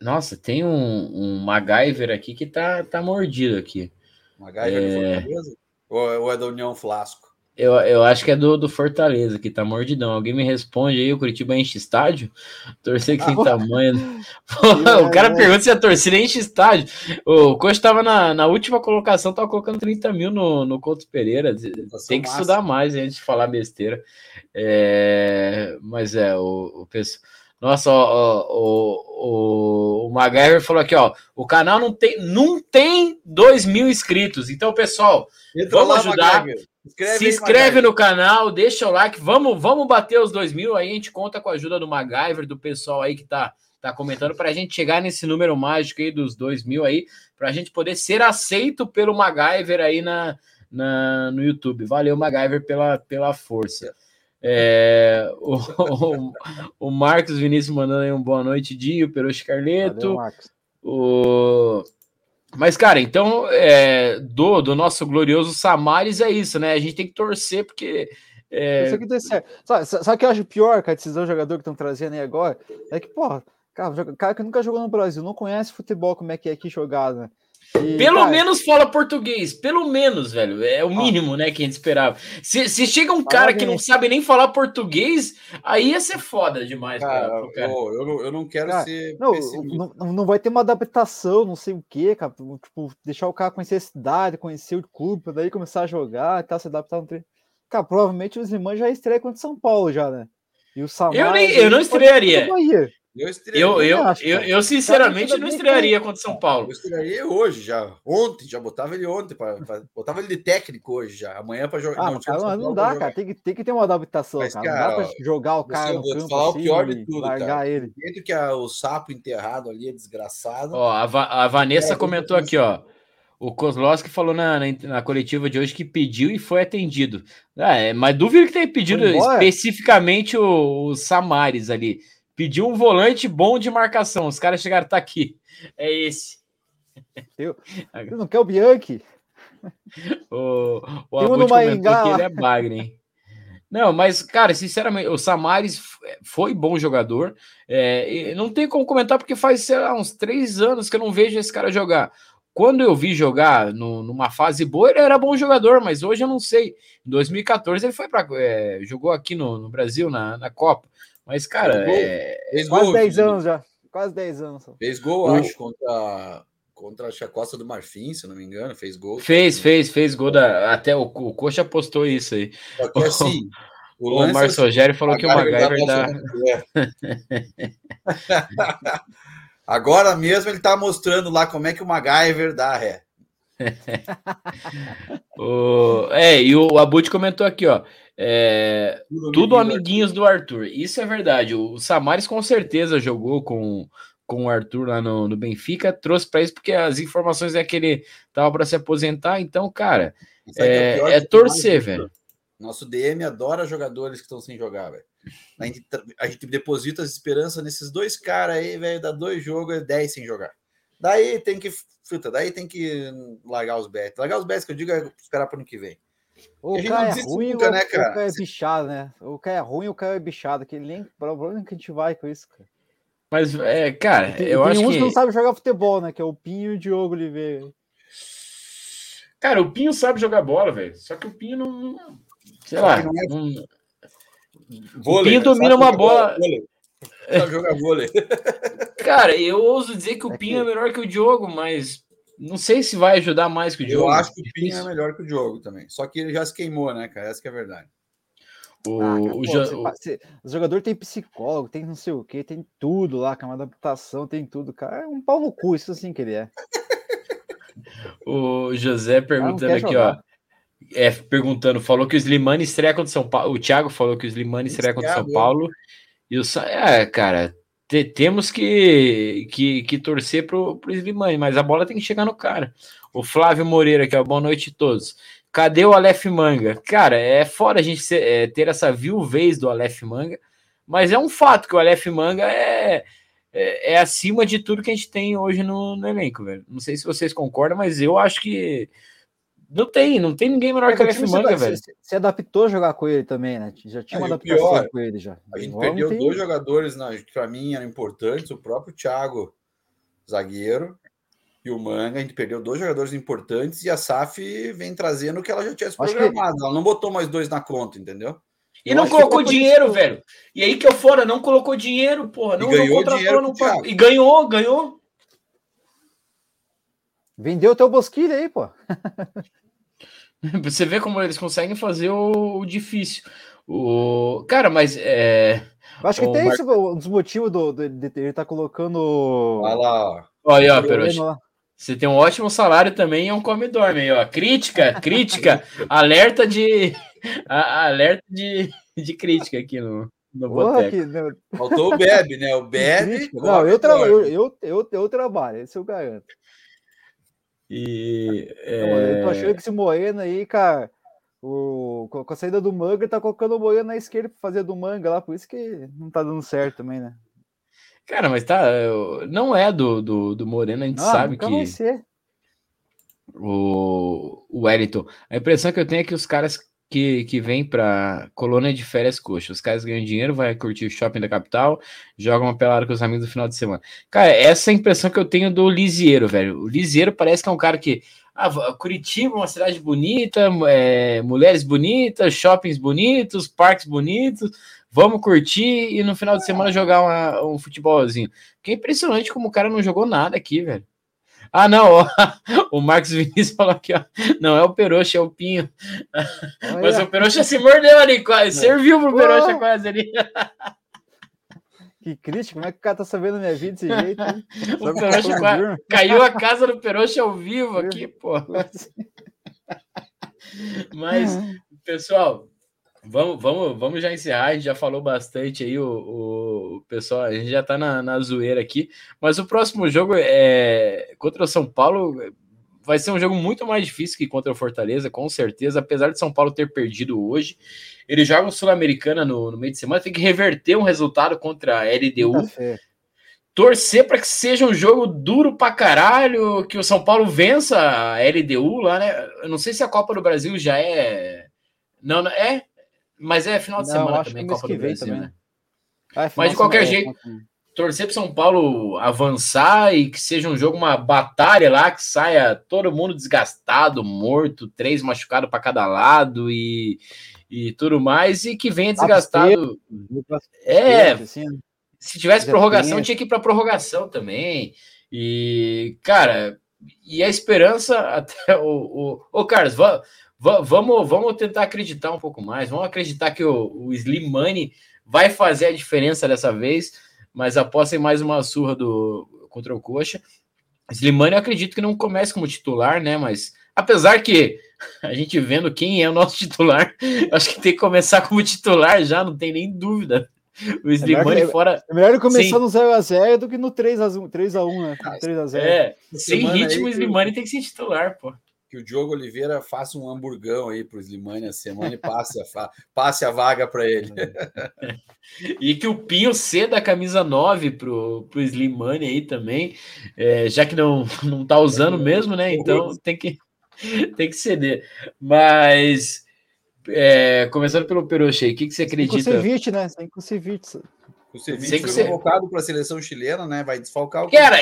A: Nossa, tem um, um MacGyver aqui que tá, tá mordido aqui.
B: MacGyver é... do Fortaleza? Ou é da União Flasco?
A: Eu, eu acho que é do, do Fortaleza, que tá mordidão. Alguém me responde aí, o Curitiba enche estádio? Torcer que tem ah, tamanho. <laughs> o cara é, pergunta se a torcida enche estádio. O Coach tava na, na última colocação, tava colocando 30 mil no, no Couto Pereira. Tem que massa. estudar mais antes de falar besteira. É, mas é, o, o pessoal. Nossa, ó, o, o, o MacGyver falou aqui, ó. O canal não tem, não tem 2 mil inscritos. Então, pessoal, Entra vamos lá, ajudar. Escreve Se inscreve no canal, deixa o like. Vamos, vamos bater os 2 mil. Aí a gente conta com a ajuda do MacGyver, do pessoal aí que tá, tá comentando, para a gente chegar nesse número mágico aí dos 2 mil aí, para a gente poder ser aceito pelo MacGyver aí na, na, no YouTube. Valeu, MacGyver, pela, pela força. É, o, <laughs> o, o, Marcos Vinícius mandando aí um boa noite, Dio, Perucho Carleto. Valeu, o, mas, cara, então, é, do, do nosso glorioso Samares é isso, né? A gente tem que torcer, porque. É...
C: Isso aqui dê certo. Sabe, sabe o que eu acho pior a decisão do jogador que estão trazendo aí agora? É que, porra, cara, cara que nunca jogou no Brasil, não conhece futebol, como é que é aqui jogado, né?
A: E, pelo cara, menos fala português, pelo menos, velho. É o mínimo, ó, né, que a gente esperava. Se, se chega um cara que não sabe nem falar português, aí ia ser foda demais, cara. cara,
B: cara. eu, não, eu não quero cara, ser.
C: Não, não, não, vai ter uma adaptação, não sei o quê, cara. Tipo, deixar o cara conhecer a cidade, conhecer o clube, daí começar a jogar e tal, se adaptar no treino. Cara, provavelmente os irmãos já estreia contra São Paulo, já, né?
A: E o Samar, eu, nem, eu não estrearia. Eu, eu, eu, eu, eu, sinceramente não estrearia contra São Paulo.
B: Eu estrearia hoje já. Ontem, já botava ele ontem. Pra, pra botava ele de técnico hoje já. Amanhã para jogar.
C: Ah, não, cara, não dá, cara. Tem que, tem que ter uma adaptação, Mas, cara. cara. Não dá pra jogar o cara no campo
B: falar assim, o pior de tudo, largar cara. ele. Dentro que a, o sapo enterrado ali é desgraçado.
A: Ó, a, Va a Vanessa é, comentou aqui, ó. O Kozlowski falou na, na, na, coletiva de hoje que pediu e foi atendido. Ah, é, mas duvido que tenha pedido especificamente o, o Samares ali. Pediu um volante bom de marcação. Os caras chegaram, tá aqui. É esse.
C: Eu, eu não quer o Bianchi? <laughs>
A: O, o um comentou que ele é bagre, hein? Não, mas, cara, sinceramente, o Samaris foi bom jogador. É, não tem como comentar, porque faz, sei lá, uns três anos que eu não vejo esse cara jogar. Quando eu vi jogar no, numa fase boa, ele era bom jogador, mas hoje eu não sei. Em 2014 ele foi para é, jogou aqui no, no, Brasil na, na Copa. Mas, cara, é,
C: fez quase gol, 10 anos já. Quase 10 anos.
B: Fez gol, o... acho, contra contra a Costa do Marfim, se não me engano, fez gol.
A: Fez, fez, fez gol da. Até o, o Coxa postou isso aí.
B: Só que assim. <laughs>
A: O, o Márcio Rogério falou que o MacGyver dá. <laughs>
B: Agora mesmo ele tá mostrando lá como é que o MacGyver dá ré. <laughs>
A: o, é, e o Abut comentou aqui, ó. É, tudo, tudo amiguinhos do Arthur. Isso é verdade. O Samares com certeza jogou com, com o Arthur lá no, no Benfica, trouxe para isso porque as informações é que ele tava para se aposentar. Então, cara, é, é, é torcer, velho.
B: Nosso DM adora jogadores que estão sem jogar, velho. A gente, a gente deposita as esperanças nesses dois caras aí, velho. Dá dois jogos, é 10 sem jogar. Daí tem que. Fruta, daí tem que largar os bets. Largar os bets que eu digo é esperar para o ano que vem.
C: O cara é ruim, nunca, né, cara? o cara é bichado, né? O cara é ruim, o cara é bichado. Que nem problema que a gente vai com isso, cara.
A: Mas, é, cara, tem, eu tem acho uns que...
C: que não sabe jogar futebol, né? Que é o Pinho e o Diogo Oliveira.
A: Cara, o Pinho sabe jogar bola, velho. Só que o Pinho não. Sei lá. Não é... não... Vôlei, o Pinho domina uma bola. Vôlei.
B: jogar vôlei.
A: Cara, eu ouso dizer que o é Pinho que... é melhor que o Diogo, mas não sei se vai ajudar mais que o Diogo.
B: Eu acho que o Pinho é melhor que o Diogo também. Só que ele já se queimou, né, cara? Essa é a verdade.
C: O, ah, o, pô, você, o, jogador tem psicólogo, tem não sei o que, tem tudo lá, que é uma adaptação, tem tudo, cara. É um pau no cu, isso assim que ele é.
A: o José perguntando aqui, jogar. ó. É, perguntando, falou que o Slimani estreia contra São Paulo. O Thiago falou que o Slimani estreia contra São Paulo. E o é, cara, te, temos que, que, que torcer pro, pro Slimani, mas a bola tem que chegar no cara. O Flávio Moreira, que é boa noite a todos. Cadê o Aleph Manga? Cara, é fora a gente ser, é, ter essa viuvez do Aleph Manga, mas é um fato que o Aleph Manga é, é, é, acima de tudo que a gente tem hoje no, no, elenco, velho. Não sei se vocês concordam, mas eu acho que não tem, não tem ninguém melhor é, que o Aleph Manga, velho.
C: Você adaptou a jogar com ele também, né? Já tinha uma adaptação pior, com ele já.
B: A gente perdeu tem... dois jogadores que para mim eram importantes, o próprio Thiago, zagueiro, e o Manga, a gente perdeu dois jogadores importantes e a SAF vem trazendo o que ela já tinha se programado. Que... Ela não botou mais dois na conta, entendeu?
A: E eu não colocou dinheiro, isso... velho. E aí que eu fora, não colocou dinheiro, porra. Não,
B: e ganhou não dinheiro
A: não E ganhou, ganhou.
C: Vendeu teu bosquilho aí, pô. <laughs> <laughs>
A: Você vê como eles conseguem fazer o, o difícil. O... Cara, mas é.
C: Eu acho que o tem Mar... esse um dos motivos do, de, de, ele tá colocando.
B: Olha lá.
A: Olha aí, ó. Você tem um ótimo salário também e é um come dorme aí, ó. Crítica, crítica, <laughs> alerta de a, alerta de, de crítica aqui no, no Porra, que,
B: Faltou o bebe, né? O bebe.
C: Não, eu, tra eu, eu, eu, eu, trabalho, esse eu garanto.
A: E
C: é... eu tô achando que esse Moeno aí, cara, o, com a saída do Manga, tá colocando o Moeno na esquerda pra fazer do Manga lá, por isso que não tá dando certo também, né?
A: Cara, mas tá. Não é do, do, do Moreno, a gente não, sabe que.
C: Vai ser.
A: O, o Wellington. A impressão que eu tenho é que os caras que, que vêm para colônia de férias coxa, os caras ganham dinheiro, vai curtir o shopping da capital, jogam uma pelada com os amigos no final de semana. Cara, essa é a impressão que eu tenho do Lisieiro, velho. O Lisieiro parece que é um cara que. Ah, Curitiba, uma cidade bonita, é, mulheres bonitas, shoppings bonitos, parques bonitos vamos curtir e no final de semana jogar uma, um futebolzinho. Que é impressionante como o cara não jogou nada aqui, velho. Ah, não, ó, <laughs> o Marcos Vinícius falou aqui, ó. Não é o Peroxa, é o Pinho. Olha. Mas o Peroxa se mordeu ali, quase. Serviu pro Peroxa quase ali.
C: Que crítico, como é que o cara tá sabendo minha vida desse jeito? <laughs>
A: o Peroxa quase... caiu a casa do Peroxa ao vivo aqui, pô. Mas, pessoal, Vamos, vamos, vamos já encerrar. A gente já falou bastante aí, o, o pessoal. A gente já tá na, na zoeira aqui. Mas o próximo jogo é contra o São Paulo. Vai ser um jogo muito mais difícil que contra o Fortaleza, com certeza. Apesar de São Paulo ter perdido hoje, ele joga o Sul-Americana no, no, meio de semana. Tem que reverter um resultado contra a LDU. torcer para que seja um jogo duro para caralho, que o São Paulo vença a LDU lá, né? Eu não sei se a Copa do Brasil já é. Não, é, mas é final de não, semana também, Copa do Brasil, também. né? Ah, é mas de qualquer jeito, é, torcer para São Paulo avançar e que seja um jogo, uma batalha lá, que saia todo mundo desgastado, morto, três machucados para cada lado e, e tudo mais, e que venha desgastado. É, assim, né? se tivesse prorrogação, tinha que ir para prorrogação também. E, cara, e a esperança <laughs> até o. o, o Carlos, vamos, vamos, vamos tentar acreditar um pouco mais. Vamos acreditar que o, o Slimani vai fazer a diferença dessa vez mas após em mais uma surra do contra o Coxa. Slimani eu acredito que não comece como titular, né? Mas apesar que <laughs> a gente vendo quem é o nosso titular, <laughs> acho que tem que começar como titular já, não tem nem dúvida. O Slimani é fora.
C: É melhor começar Sim. no 0x0 do que no 3x1, 3x1, né? 3x0.
A: É, sem ritmo, o Slimani tem que ser titular, pô
B: que o Diogo Oliveira faça um hamburgão aí para o Slimani a semana e passe a, passe a vaga para ele. <laughs>
A: e que o Pinho ceda a camisa 9 para o Slimani aí também, é, já que não, <laughs> não tá usando mesmo, né? Então tem que, tem que ceder. Mas, é, começando pelo Peroche o que, que você acredita? Sem
C: Kusevich, né? Sem Kusevich.
B: Kusevich foi convocado para a seleção chilena, né? Vai desfalcar o...
A: Cara,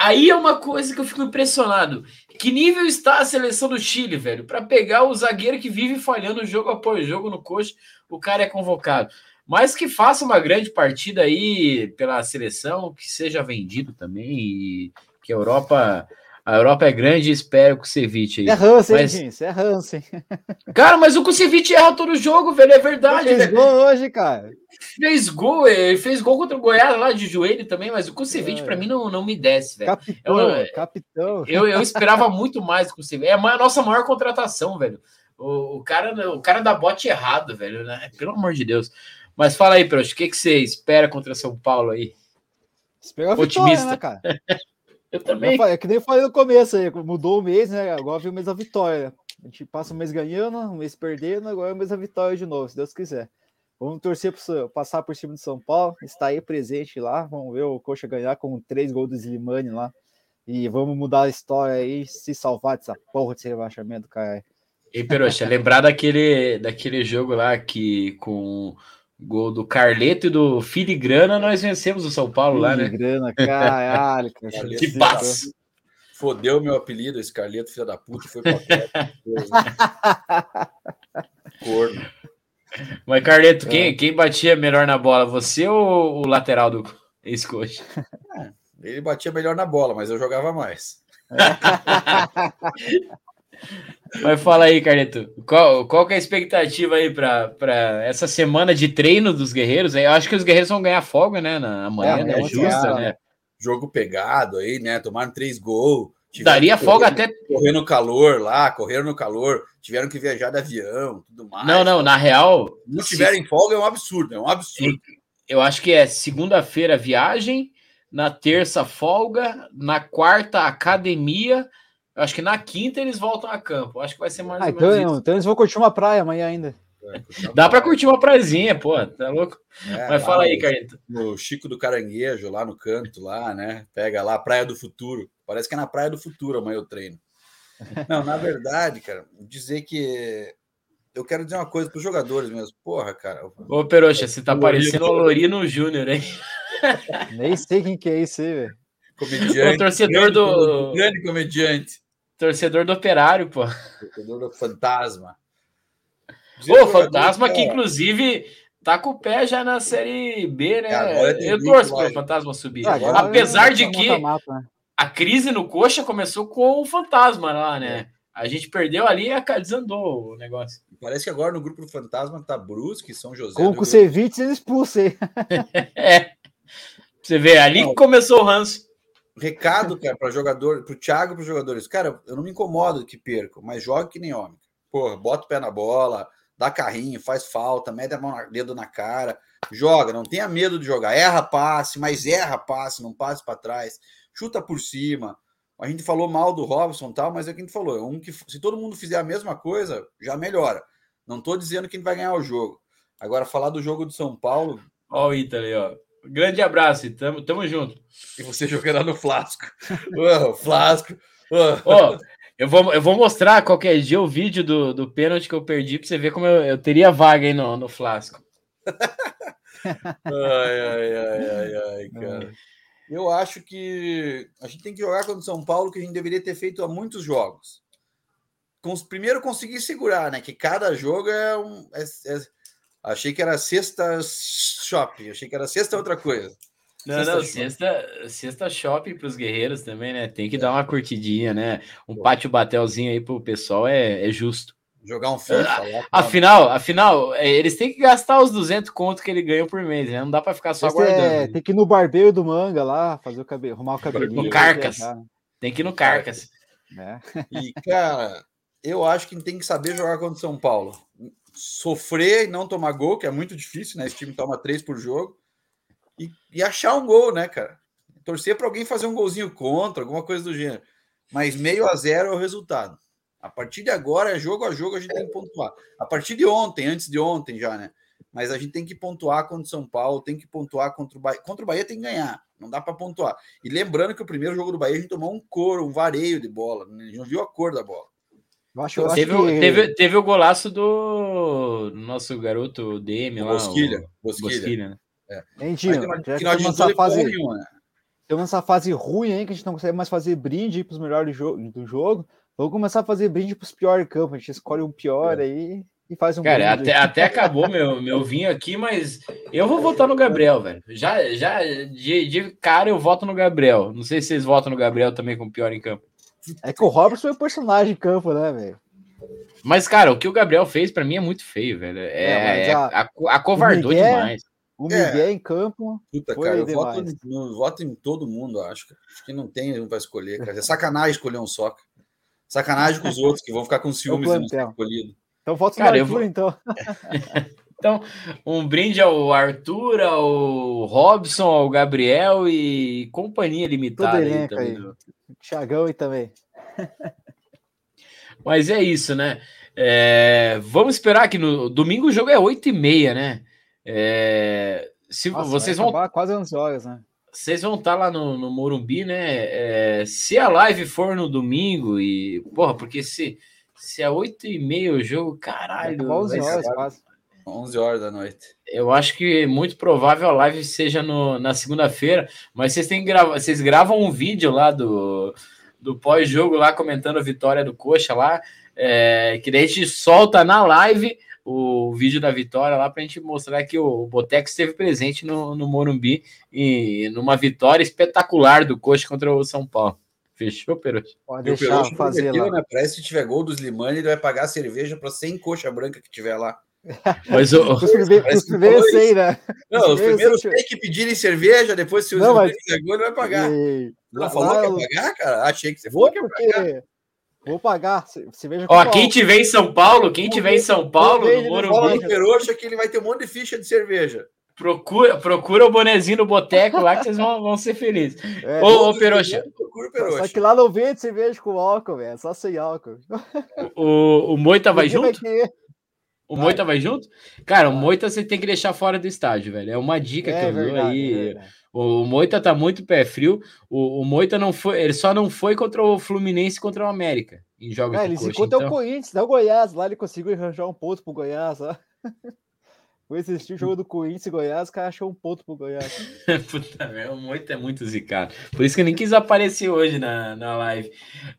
A: Aí é uma coisa que eu fico impressionado. Que nível está a seleção do Chile, velho? Para pegar o zagueiro que vive falhando jogo após jogo no coxa, o cara é convocado. Mas que faça uma grande partida aí pela seleção, que seja vendido também e que a Europa a Europa é grande e espero que o Ceviche aí.
C: É Hansen, mas... gente, é Hansen. <laughs>
A: Cara, mas o Kusevich erra todo jogo, velho, é verdade. Ele
C: fez gol hoje, cara.
A: Fez gol, ele fez gol contra o Goiás lá de joelho também, mas o Kusevich é. para mim não, não me desce, velho.
C: Capitão, eu, capitão.
A: Eu, eu esperava <laughs> muito mais do Kusevich. É a nossa maior contratação, velho. O, o, cara, o cara dá bote errado, velho, né? Pelo amor de Deus. Mas fala aí, Prost, o que, que você espera contra São Paulo aí?
C: Espera Otimista. Vitória, né, cara? <laughs>
A: Eu também.
C: É que nem eu falei no começo aí, mudou o mês, né? Agora vem o mês da vitória. A gente passa um mês ganhando, um mês perdendo, agora é o mês da vitória de novo, se Deus quiser. Vamos torcer para passar por cima de São Paulo, está aí presente lá. Vamos ver o Coxa ganhar com três gols do Slimani lá. E vamos mudar a história aí, se salvar dessa porra de rebaixamento, cara.
A: E Peroxa, lembrar daquele, daquele jogo lá que com Gol do Carleto e do Filigrana, nós vencemos o São Paulo lá, né?
C: Filigrana, caralho. <laughs> Cara.
A: que paz!
B: Fodeu meu apelido, esse Carleto, filho da puta, foi pra <laughs>
A: Corno. Mas, Carleto, é. quem, quem batia melhor na bola, você ou o lateral do ex-coach?
B: É, <laughs> ele batia melhor na bola, mas eu jogava mais.
A: Mas fala aí, Carleto, qual, qual que é a expectativa aí para essa semana de treino dos guerreiros? Eu acho que os guerreiros vão ganhar folga, né? Na amanhã, é, né? Justa, né?
B: Jogo pegado aí, né? Tomaram três gols.
A: Daria folga até.
B: Correr no calor lá, correram no calor, tiveram que viajar de avião, tudo mais.
A: Não, não, na real.
B: Não tiverem se... folga é um absurdo, é um absurdo.
A: Eu acho que é segunda-feira viagem, na terça folga, na quarta academia acho que na quinta eles voltam a campo. Acho que vai ser mais ah,
C: então, isso. então eles vão curtir uma praia amanhã ainda.
A: É, Dá para curtir uma prazinha, pô, tá louco? É, Mas fala aí, Carito.
B: O Chico do Caranguejo, lá no canto, lá, né? Pega lá, Praia do Futuro. Parece que é na Praia do Futuro amanhã eu treino. Não, na verdade, cara, dizer que eu quero dizer uma coisa para os jogadores mesmo. Porra, cara.
A: Ô, Peroxa, você tá parecendo o Lorino Júnior, hein?
C: Nem sei quem que é esse, velho.
A: Comediante. O torcedor grande, do.
B: Grande comediante.
A: Torcedor do Operário, pô.
B: Torcedor do Fantasma.
A: Ô, Fantasma que inclusive tá com o pé já na Série B, né? Eu torço para o Fantasma subir. Ah, Apesar de que né? a crise no Coxa começou com o Fantasma lá, né? É. A gente perdeu ali e desandou o negócio.
B: Parece que agora no grupo do Fantasma tá Brusque, São José.
C: Com o Kusevich eles expulsem. <laughs>
A: é. Você vê, ali que começou o ranço
B: recado, cara, para jogador, para o Thiago, para os jogadores. Cara, eu não me incomodo que percam, mas jogue que nem homem. Porra, bota o pé na bola, dá carrinho, faz falta, mete a mão na, dedo na cara, joga, não tenha medo de jogar. Erra passe, mas erra passe, não passe para trás, chuta por cima. A gente falou mal do Robson tal, mas é o que a gente falou. É um que, se todo mundo fizer a mesma coisa, já melhora. Não estou dizendo que a gente vai ganhar o jogo. Agora, falar do jogo do São Paulo.
A: Ó, o Ítalo ó. Grande abraço e tamo, tamo junto.
B: E você jogará no Flasco. <laughs> Flasco.
A: Oh, eu, vou, eu vou mostrar qualquer dia o vídeo do, do pênalti que eu perdi para você ver como eu, eu teria vaga aí no, no Flasco. <laughs>
B: ai, ai, ai, ai, ai, cara. Eu acho que a gente tem que jogar contra o São Paulo, que a gente deveria ter feito há muitos jogos. Primeiro conseguir segurar, né? Que cada jogo é um. É, é, achei que era sexta shopping, achei que era sexta outra coisa.
A: Não, sexta não, sexta, sexta shopping para os guerreiros também, né? Tem que é. dar uma curtidinha, né? Um Pô. pátio batelzinho aí pro pessoal é, é justo.
B: Jogar um FIFA.
A: Ah, afinal, afinal, é, eles têm que gastar os 200 contos que ele ganha por mês, né? Não dá para ficar só Esse guardando. É,
C: tem que ir no barbeiro do manga lá, fazer o cabelo, arrumar o cabelo.
A: No Carcas. Tem que ir no Carcas.
B: É. E, cara, eu acho que tem que saber jogar contra o São Paulo. Sofrer e não tomar gol, que é muito difícil, né? Esse time toma três por jogo. E, e achar um gol, né, cara? Torcer para alguém fazer um golzinho contra, alguma coisa do gênero. Mas meio a zero é o resultado. A partir de agora, é jogo a jogo, a gente tem que pontuar. A partir de ontem, antes de ontem já, né? Mas a gente tem que pontuar contra o São Paulo, tem que pontuar contra o Bahia. Contra o Bahia tem que ganhar, não dá para pontuar. E lembrando que o primeiro jogo do Bahia a gente tomou um coro, um vareio de bola, né? a gente não viu a cor da bola.
A: Eu acho, eu teve, acho que... teve, teve o golaço do nosso garoto DM lá.
B: Bosquilha. Bosquilha. Bosquilha né?
C: É. Mentira, que nós, que fase, nenhuma, né? Temos essa fase ruim aí que a gente não consegue mais fazer brinde para os melhores do, do jogo. Vamos começar a fazer brinde para os piores campos. A gente escolhe um pior é. aí e faz um
A: Cara, até, até acabou meu, meu vinho aqui, mas eu vou votar no Gabriel, velho. Já, já de, de cara eu voto no Gabriel. Não sei se vocês votam no Gabriel também com pior em campo.
C: É que o Robertson é o personagem em campo, né, velho?
A: Mas, cara, o que o Gabriel fez para mim é muito feio, velho. É, é a, a, acovardou Miguel, demais.
C: O Miguel é. em campo.
B: Puta, cara, eu voto, no, voto, em todo mundo, acho. Acho que não tem um para escolher, cara. É sacanagem escolher um só. Sacanagem com os outros que vão ficar com ciúmes de não ser escolhido.
C: Então voto no Arthur, vou... então. <laughs>
A: então, um brinde ao Arthur, ao Robson, ao Gabriel e companhia limitada. Aí também, aí.
C: Thiagão aí também. <laughs>
A: Mas é isso, né? É... Vamos esperar que no domingo o jogo é 8h30, né? É... Se Nossa, vocês vão.
C: Quase 11 horas, né?
A: vocês vão estar tá lá no, no Morumbi, né? É, se a live for no domingo e. Porra, porque se, se é 8 e meia o jogo, caralho.
C: 11 horas, quase.
B: 11 horas da noite.
A: Eu acho que muito provável a live seja no, na segunda-feira, mas vocês têm gravar, vocês gravam um vídeo lá do, do pós-jogo lá comentando a vitória do Coxa lá, é, que daí a gente solta na live o vídeo da vitória lá para a gente mostrar que o Boteco esteve presente no, no Morumbi e numa vitória espetacular do Coxa contra o São Paulo. Fechou, Perotti?
C: Pode deixar
B: o fazer lá. Se tiver gol dos Limani, ele vai pagar a cerveja para 100 coxa branca que tiver lá.
A: Mas o...
C: os primeiros sei, né?
B: Não, os primeiros tem que pedirem cerveja, depois se o não, mas... ele vai pagar. E... Não, falou lá, que ia pagar, cara? Achei que você falou que ia pagar.
C: Vou pagar.
A: Cerveja Ó, quem tiver em São Paulo, quem tiver em São Paulo, no
B: Morumbi. Peroxa que ele vai ter um monte de ficha de cerveja.
A: Procura, procura o bonezinho no boteco lá que vocês vão, vão ser felizes. É, ô, ô Peroxa.
C: Só que lá não vende cerveja com álcool, velho. Só sem álcool.
A: O, o Moita vai junto? O vai. Moita vai junto? Cara, o Moita você tem que deixar fora do estádio, velho. É uma dica é, que eu verdade, dou aí. É o Moita tá muito pé frio. O, o, Moita não foi, ele só não foi contra o Fluminense contra o América em jogos
C: é, ele se contra então... o Corinthians, não o Goiás, lá ele conseguiu arranjar um ponto pro Goiás, ó. <laughs> Foi assistir o jogo do Corinthians e Goiás, o cara achou um ponto pro Goiás. <laughs>
A: Puta merda, o Moita é muito zicado. Por isso que eu nem quis aparecer hoje na, na live.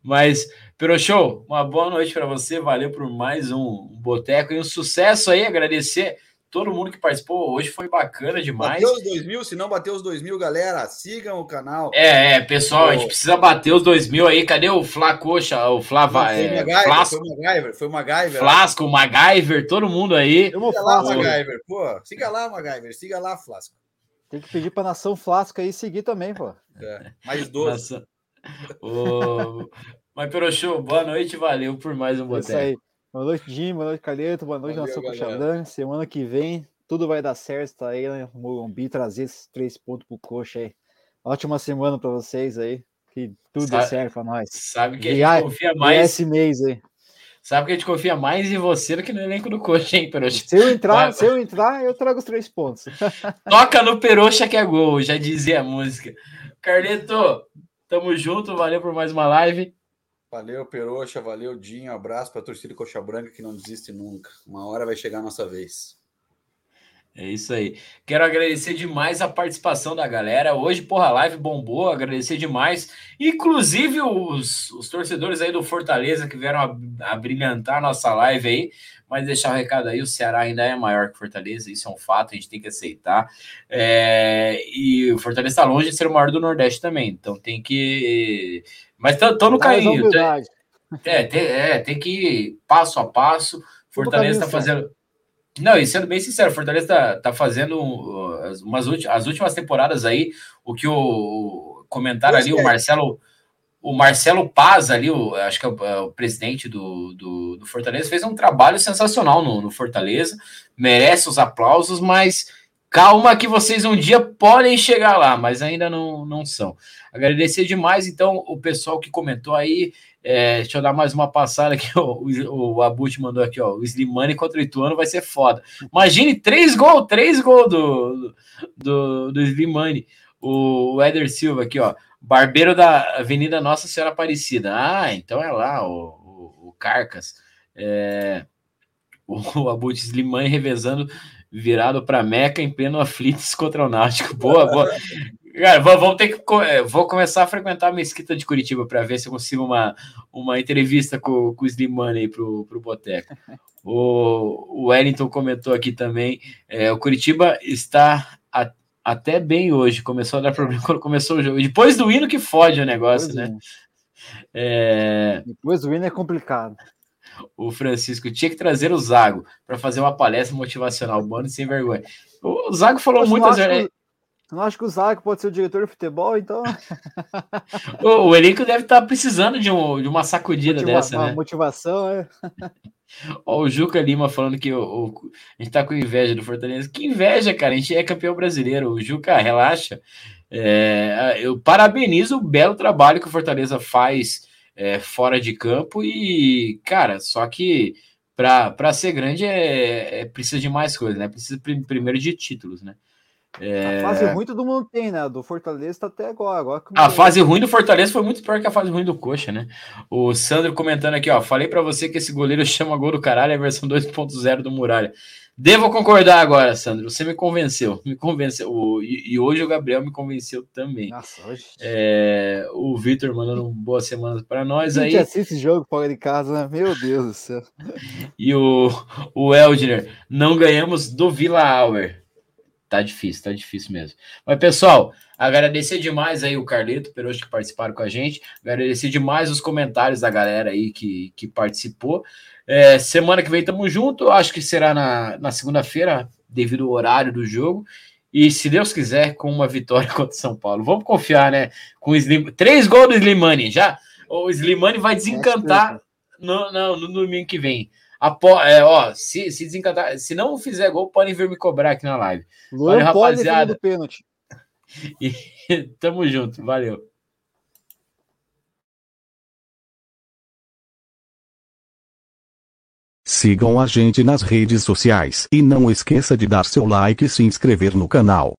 A: Mas, Pero Show, uma boa noite para você. Valeu por mais um, um boteco e um sucesso aí. Agradecer todo mundo que participou hoje foi bacana demais.
B: Bateu os 2 mil, se não bateu os 2 mil, galera, sigam o canal.
A: É, é pessoal, a gente precisa bater os 2 mil aí. Cadê o Flá Coxa, o Flá
B: Foi o MacGyver, Flasco, foi o MacGyver, foi o MacGyver.
A: Flasco, o MacGyver, todo mundo aí.
B: Siga lá, MacGyver, pô. Siga lá, MacGyver, siga lá, Flasco.
C: Tem que pedir pra Nação Flasco aí seguir também, pô.
B: É, mais 12. Nossa.
A: o... Mas, pelo show, boa noite, valeu por mais um boteco. Isso aí.
C: Boa noite, Jim. Boa noite, Calheto. Boa noite, Valeu, nosso Coxa Semana que vem, tudo vai dar certo. Tá aí, né? Morumbi trazer esses três pontos pro Coxa aí. Ótima semana para vocês aí. Que tudo sabe, certo para nós.
A: Sabe que a gente confia mais.
C: Esse mês aí.
A: Sabe que a gente confia mais em você do que no elenco do Coxa, hein, Peroxa?
C: Se eu entrar, se eu entrar, eu trago os três pontos. <laughs>
A: Toca no Peroxa que é gol, já dizia a música. Carleto, tamo junto, valeu por mais uma live.
B: Valeu, Peroxa, valeu, Dinho. Abraço para a torcida Coxa Branca que não desiste nunca. Uma hora vai chegar a nossa vez.
A: É isso aí. Quero agradecer demais a participação da galera. Hoje, porra, a live bombou. Agradecer demais. Inclusive os, os torcedores aí do Fortaleza que vieram a, a brilhantar nossa live aí. Mas deixar o recado aí: o Ceará ainda é maior que Fortaleza. Isso é um fato, a gente tem que aceitar. É, e o Fortaleza está longe de ser o maior do Nordeste também. Então tem que. Mas estão no caminho. É, tem, é, tem que ir passo a passo. Fortaleza está fazendo. Não, e sendo bem sincero, Fortaleza tá, tá fazendo umas as últimas temporadas aí, o que o comentaram ali, o Marcelo, o Marcelo Paz ali, o, acho que é o, é o presidente do, do, do, Fortaleza, fez um trabalho sensacional no, no, Fortaleza, merece os aplausos, mas calma que vocês um dia podem chegar lá, mas ainda não, não são. Agradecer demais, então, o pessoal que comentou aí, é, deixa eu dar mais uma passada aqui. <laughs> O, o, o Abut mandou aqui, ó. O Slimani contra o Ituano vai ser foda. Imagine três gols, três gols do, do, do Slimani. O, Éder Silva aqui, ó. Barbeiro da Avenida Nossa Senhora Aparecida. Ah, então é lá, o, o, o Carcas. É, o, o Abut Slimani revezando virado para Meca em pleno aflitos <laughs> contra o Náutico. Boa, boa. Cara, vamos ter que. É, vou começar a frequentar a mesquita de Curitiba para ver se eu consigo uma, uma entrevista com, com o Slimane aí pro, pro Boteco. O, o Wellington comentou aqui também. É, o Curitiba está a, até bem hoje. Começou a dar problema <laughs> quando começou o jogo. Depois do hino que fode o negócio, né?
C: É. É... Depois do hino é complicado.
A: O Francisco tinha que trazer o Zago para fazer uma palestra motivacional, bando sem vergonha. O Zago falou muitas vezes.
C: Não acho que o Zago pode ser o diretor de futebol, então. <laughs>
A: o, o elenco deve estar tá precisando de, um, de uma sacudida Motiva dessa,
C: né? Motivação, é. <laughs>
A: Ó, o Juca Lima falando que o, o, a gente tá com inveja do Fortaleza. Que inveja, cara. A gente é campeão brasileiro. O Juca, relaxa. É, eu parabenizo o belo trabalho que o Fortaleza faz é, fora de campo. E, cara, só que para ser grande é, é, precisa de mais coisas, né? Precisa primeiro de títulos, né?
C: É... A fase ruim todo mundo tem, né? Do Fortaleza tá até agora. agora
A: a fase ruim do Fortaleza foi muito pior que a fase ruim do Coxa, né? O Sandro comentando aqui, ó. Falei para você que esse goleiro chama gol do caralho, é a versão 2.0 do Muralha. Devo concordar agora, Sandro. Você me convenceu. Me convenceu. E, hoje o Gabriel me convenceu também. Nossa, hoje. É, o Vitor mandando boa semana para nós aí. A gente
C: assiste jogo fora de casa, né? Meu Deus do céu. <laughs>
A: E o, o Eldner, não ganhamos do Vila Auer. Tá difícil, tá difícil mesmo. Mas, pessoal, agradecer demais aí o Carleto, Perocho, que participaram com a gente. Agradecer demais os comentários da galera aí que, que participou. É, semana que vem tamo junto. Acho que será na, na segunda-feira, devido ao horário do jogo. E se Deus quiser, com uma vitória <laughs> contra o São Paulo. Vamos confiar, né? Com Slim... Três gols do Slimani. Já o Slimani vai desencantar no, no, no domingo que vem. Apo, é, ó, se, se desencantar, se não fizer gol, podem vir me cobrar aqui na live.
C: Luan valeu, rapaziada. pênalti. <laughs>
A: E tamo junto, valeu.
D: Sigam a gente nas redes sociais e não esqueça de dar seu like e se inscrever no canal.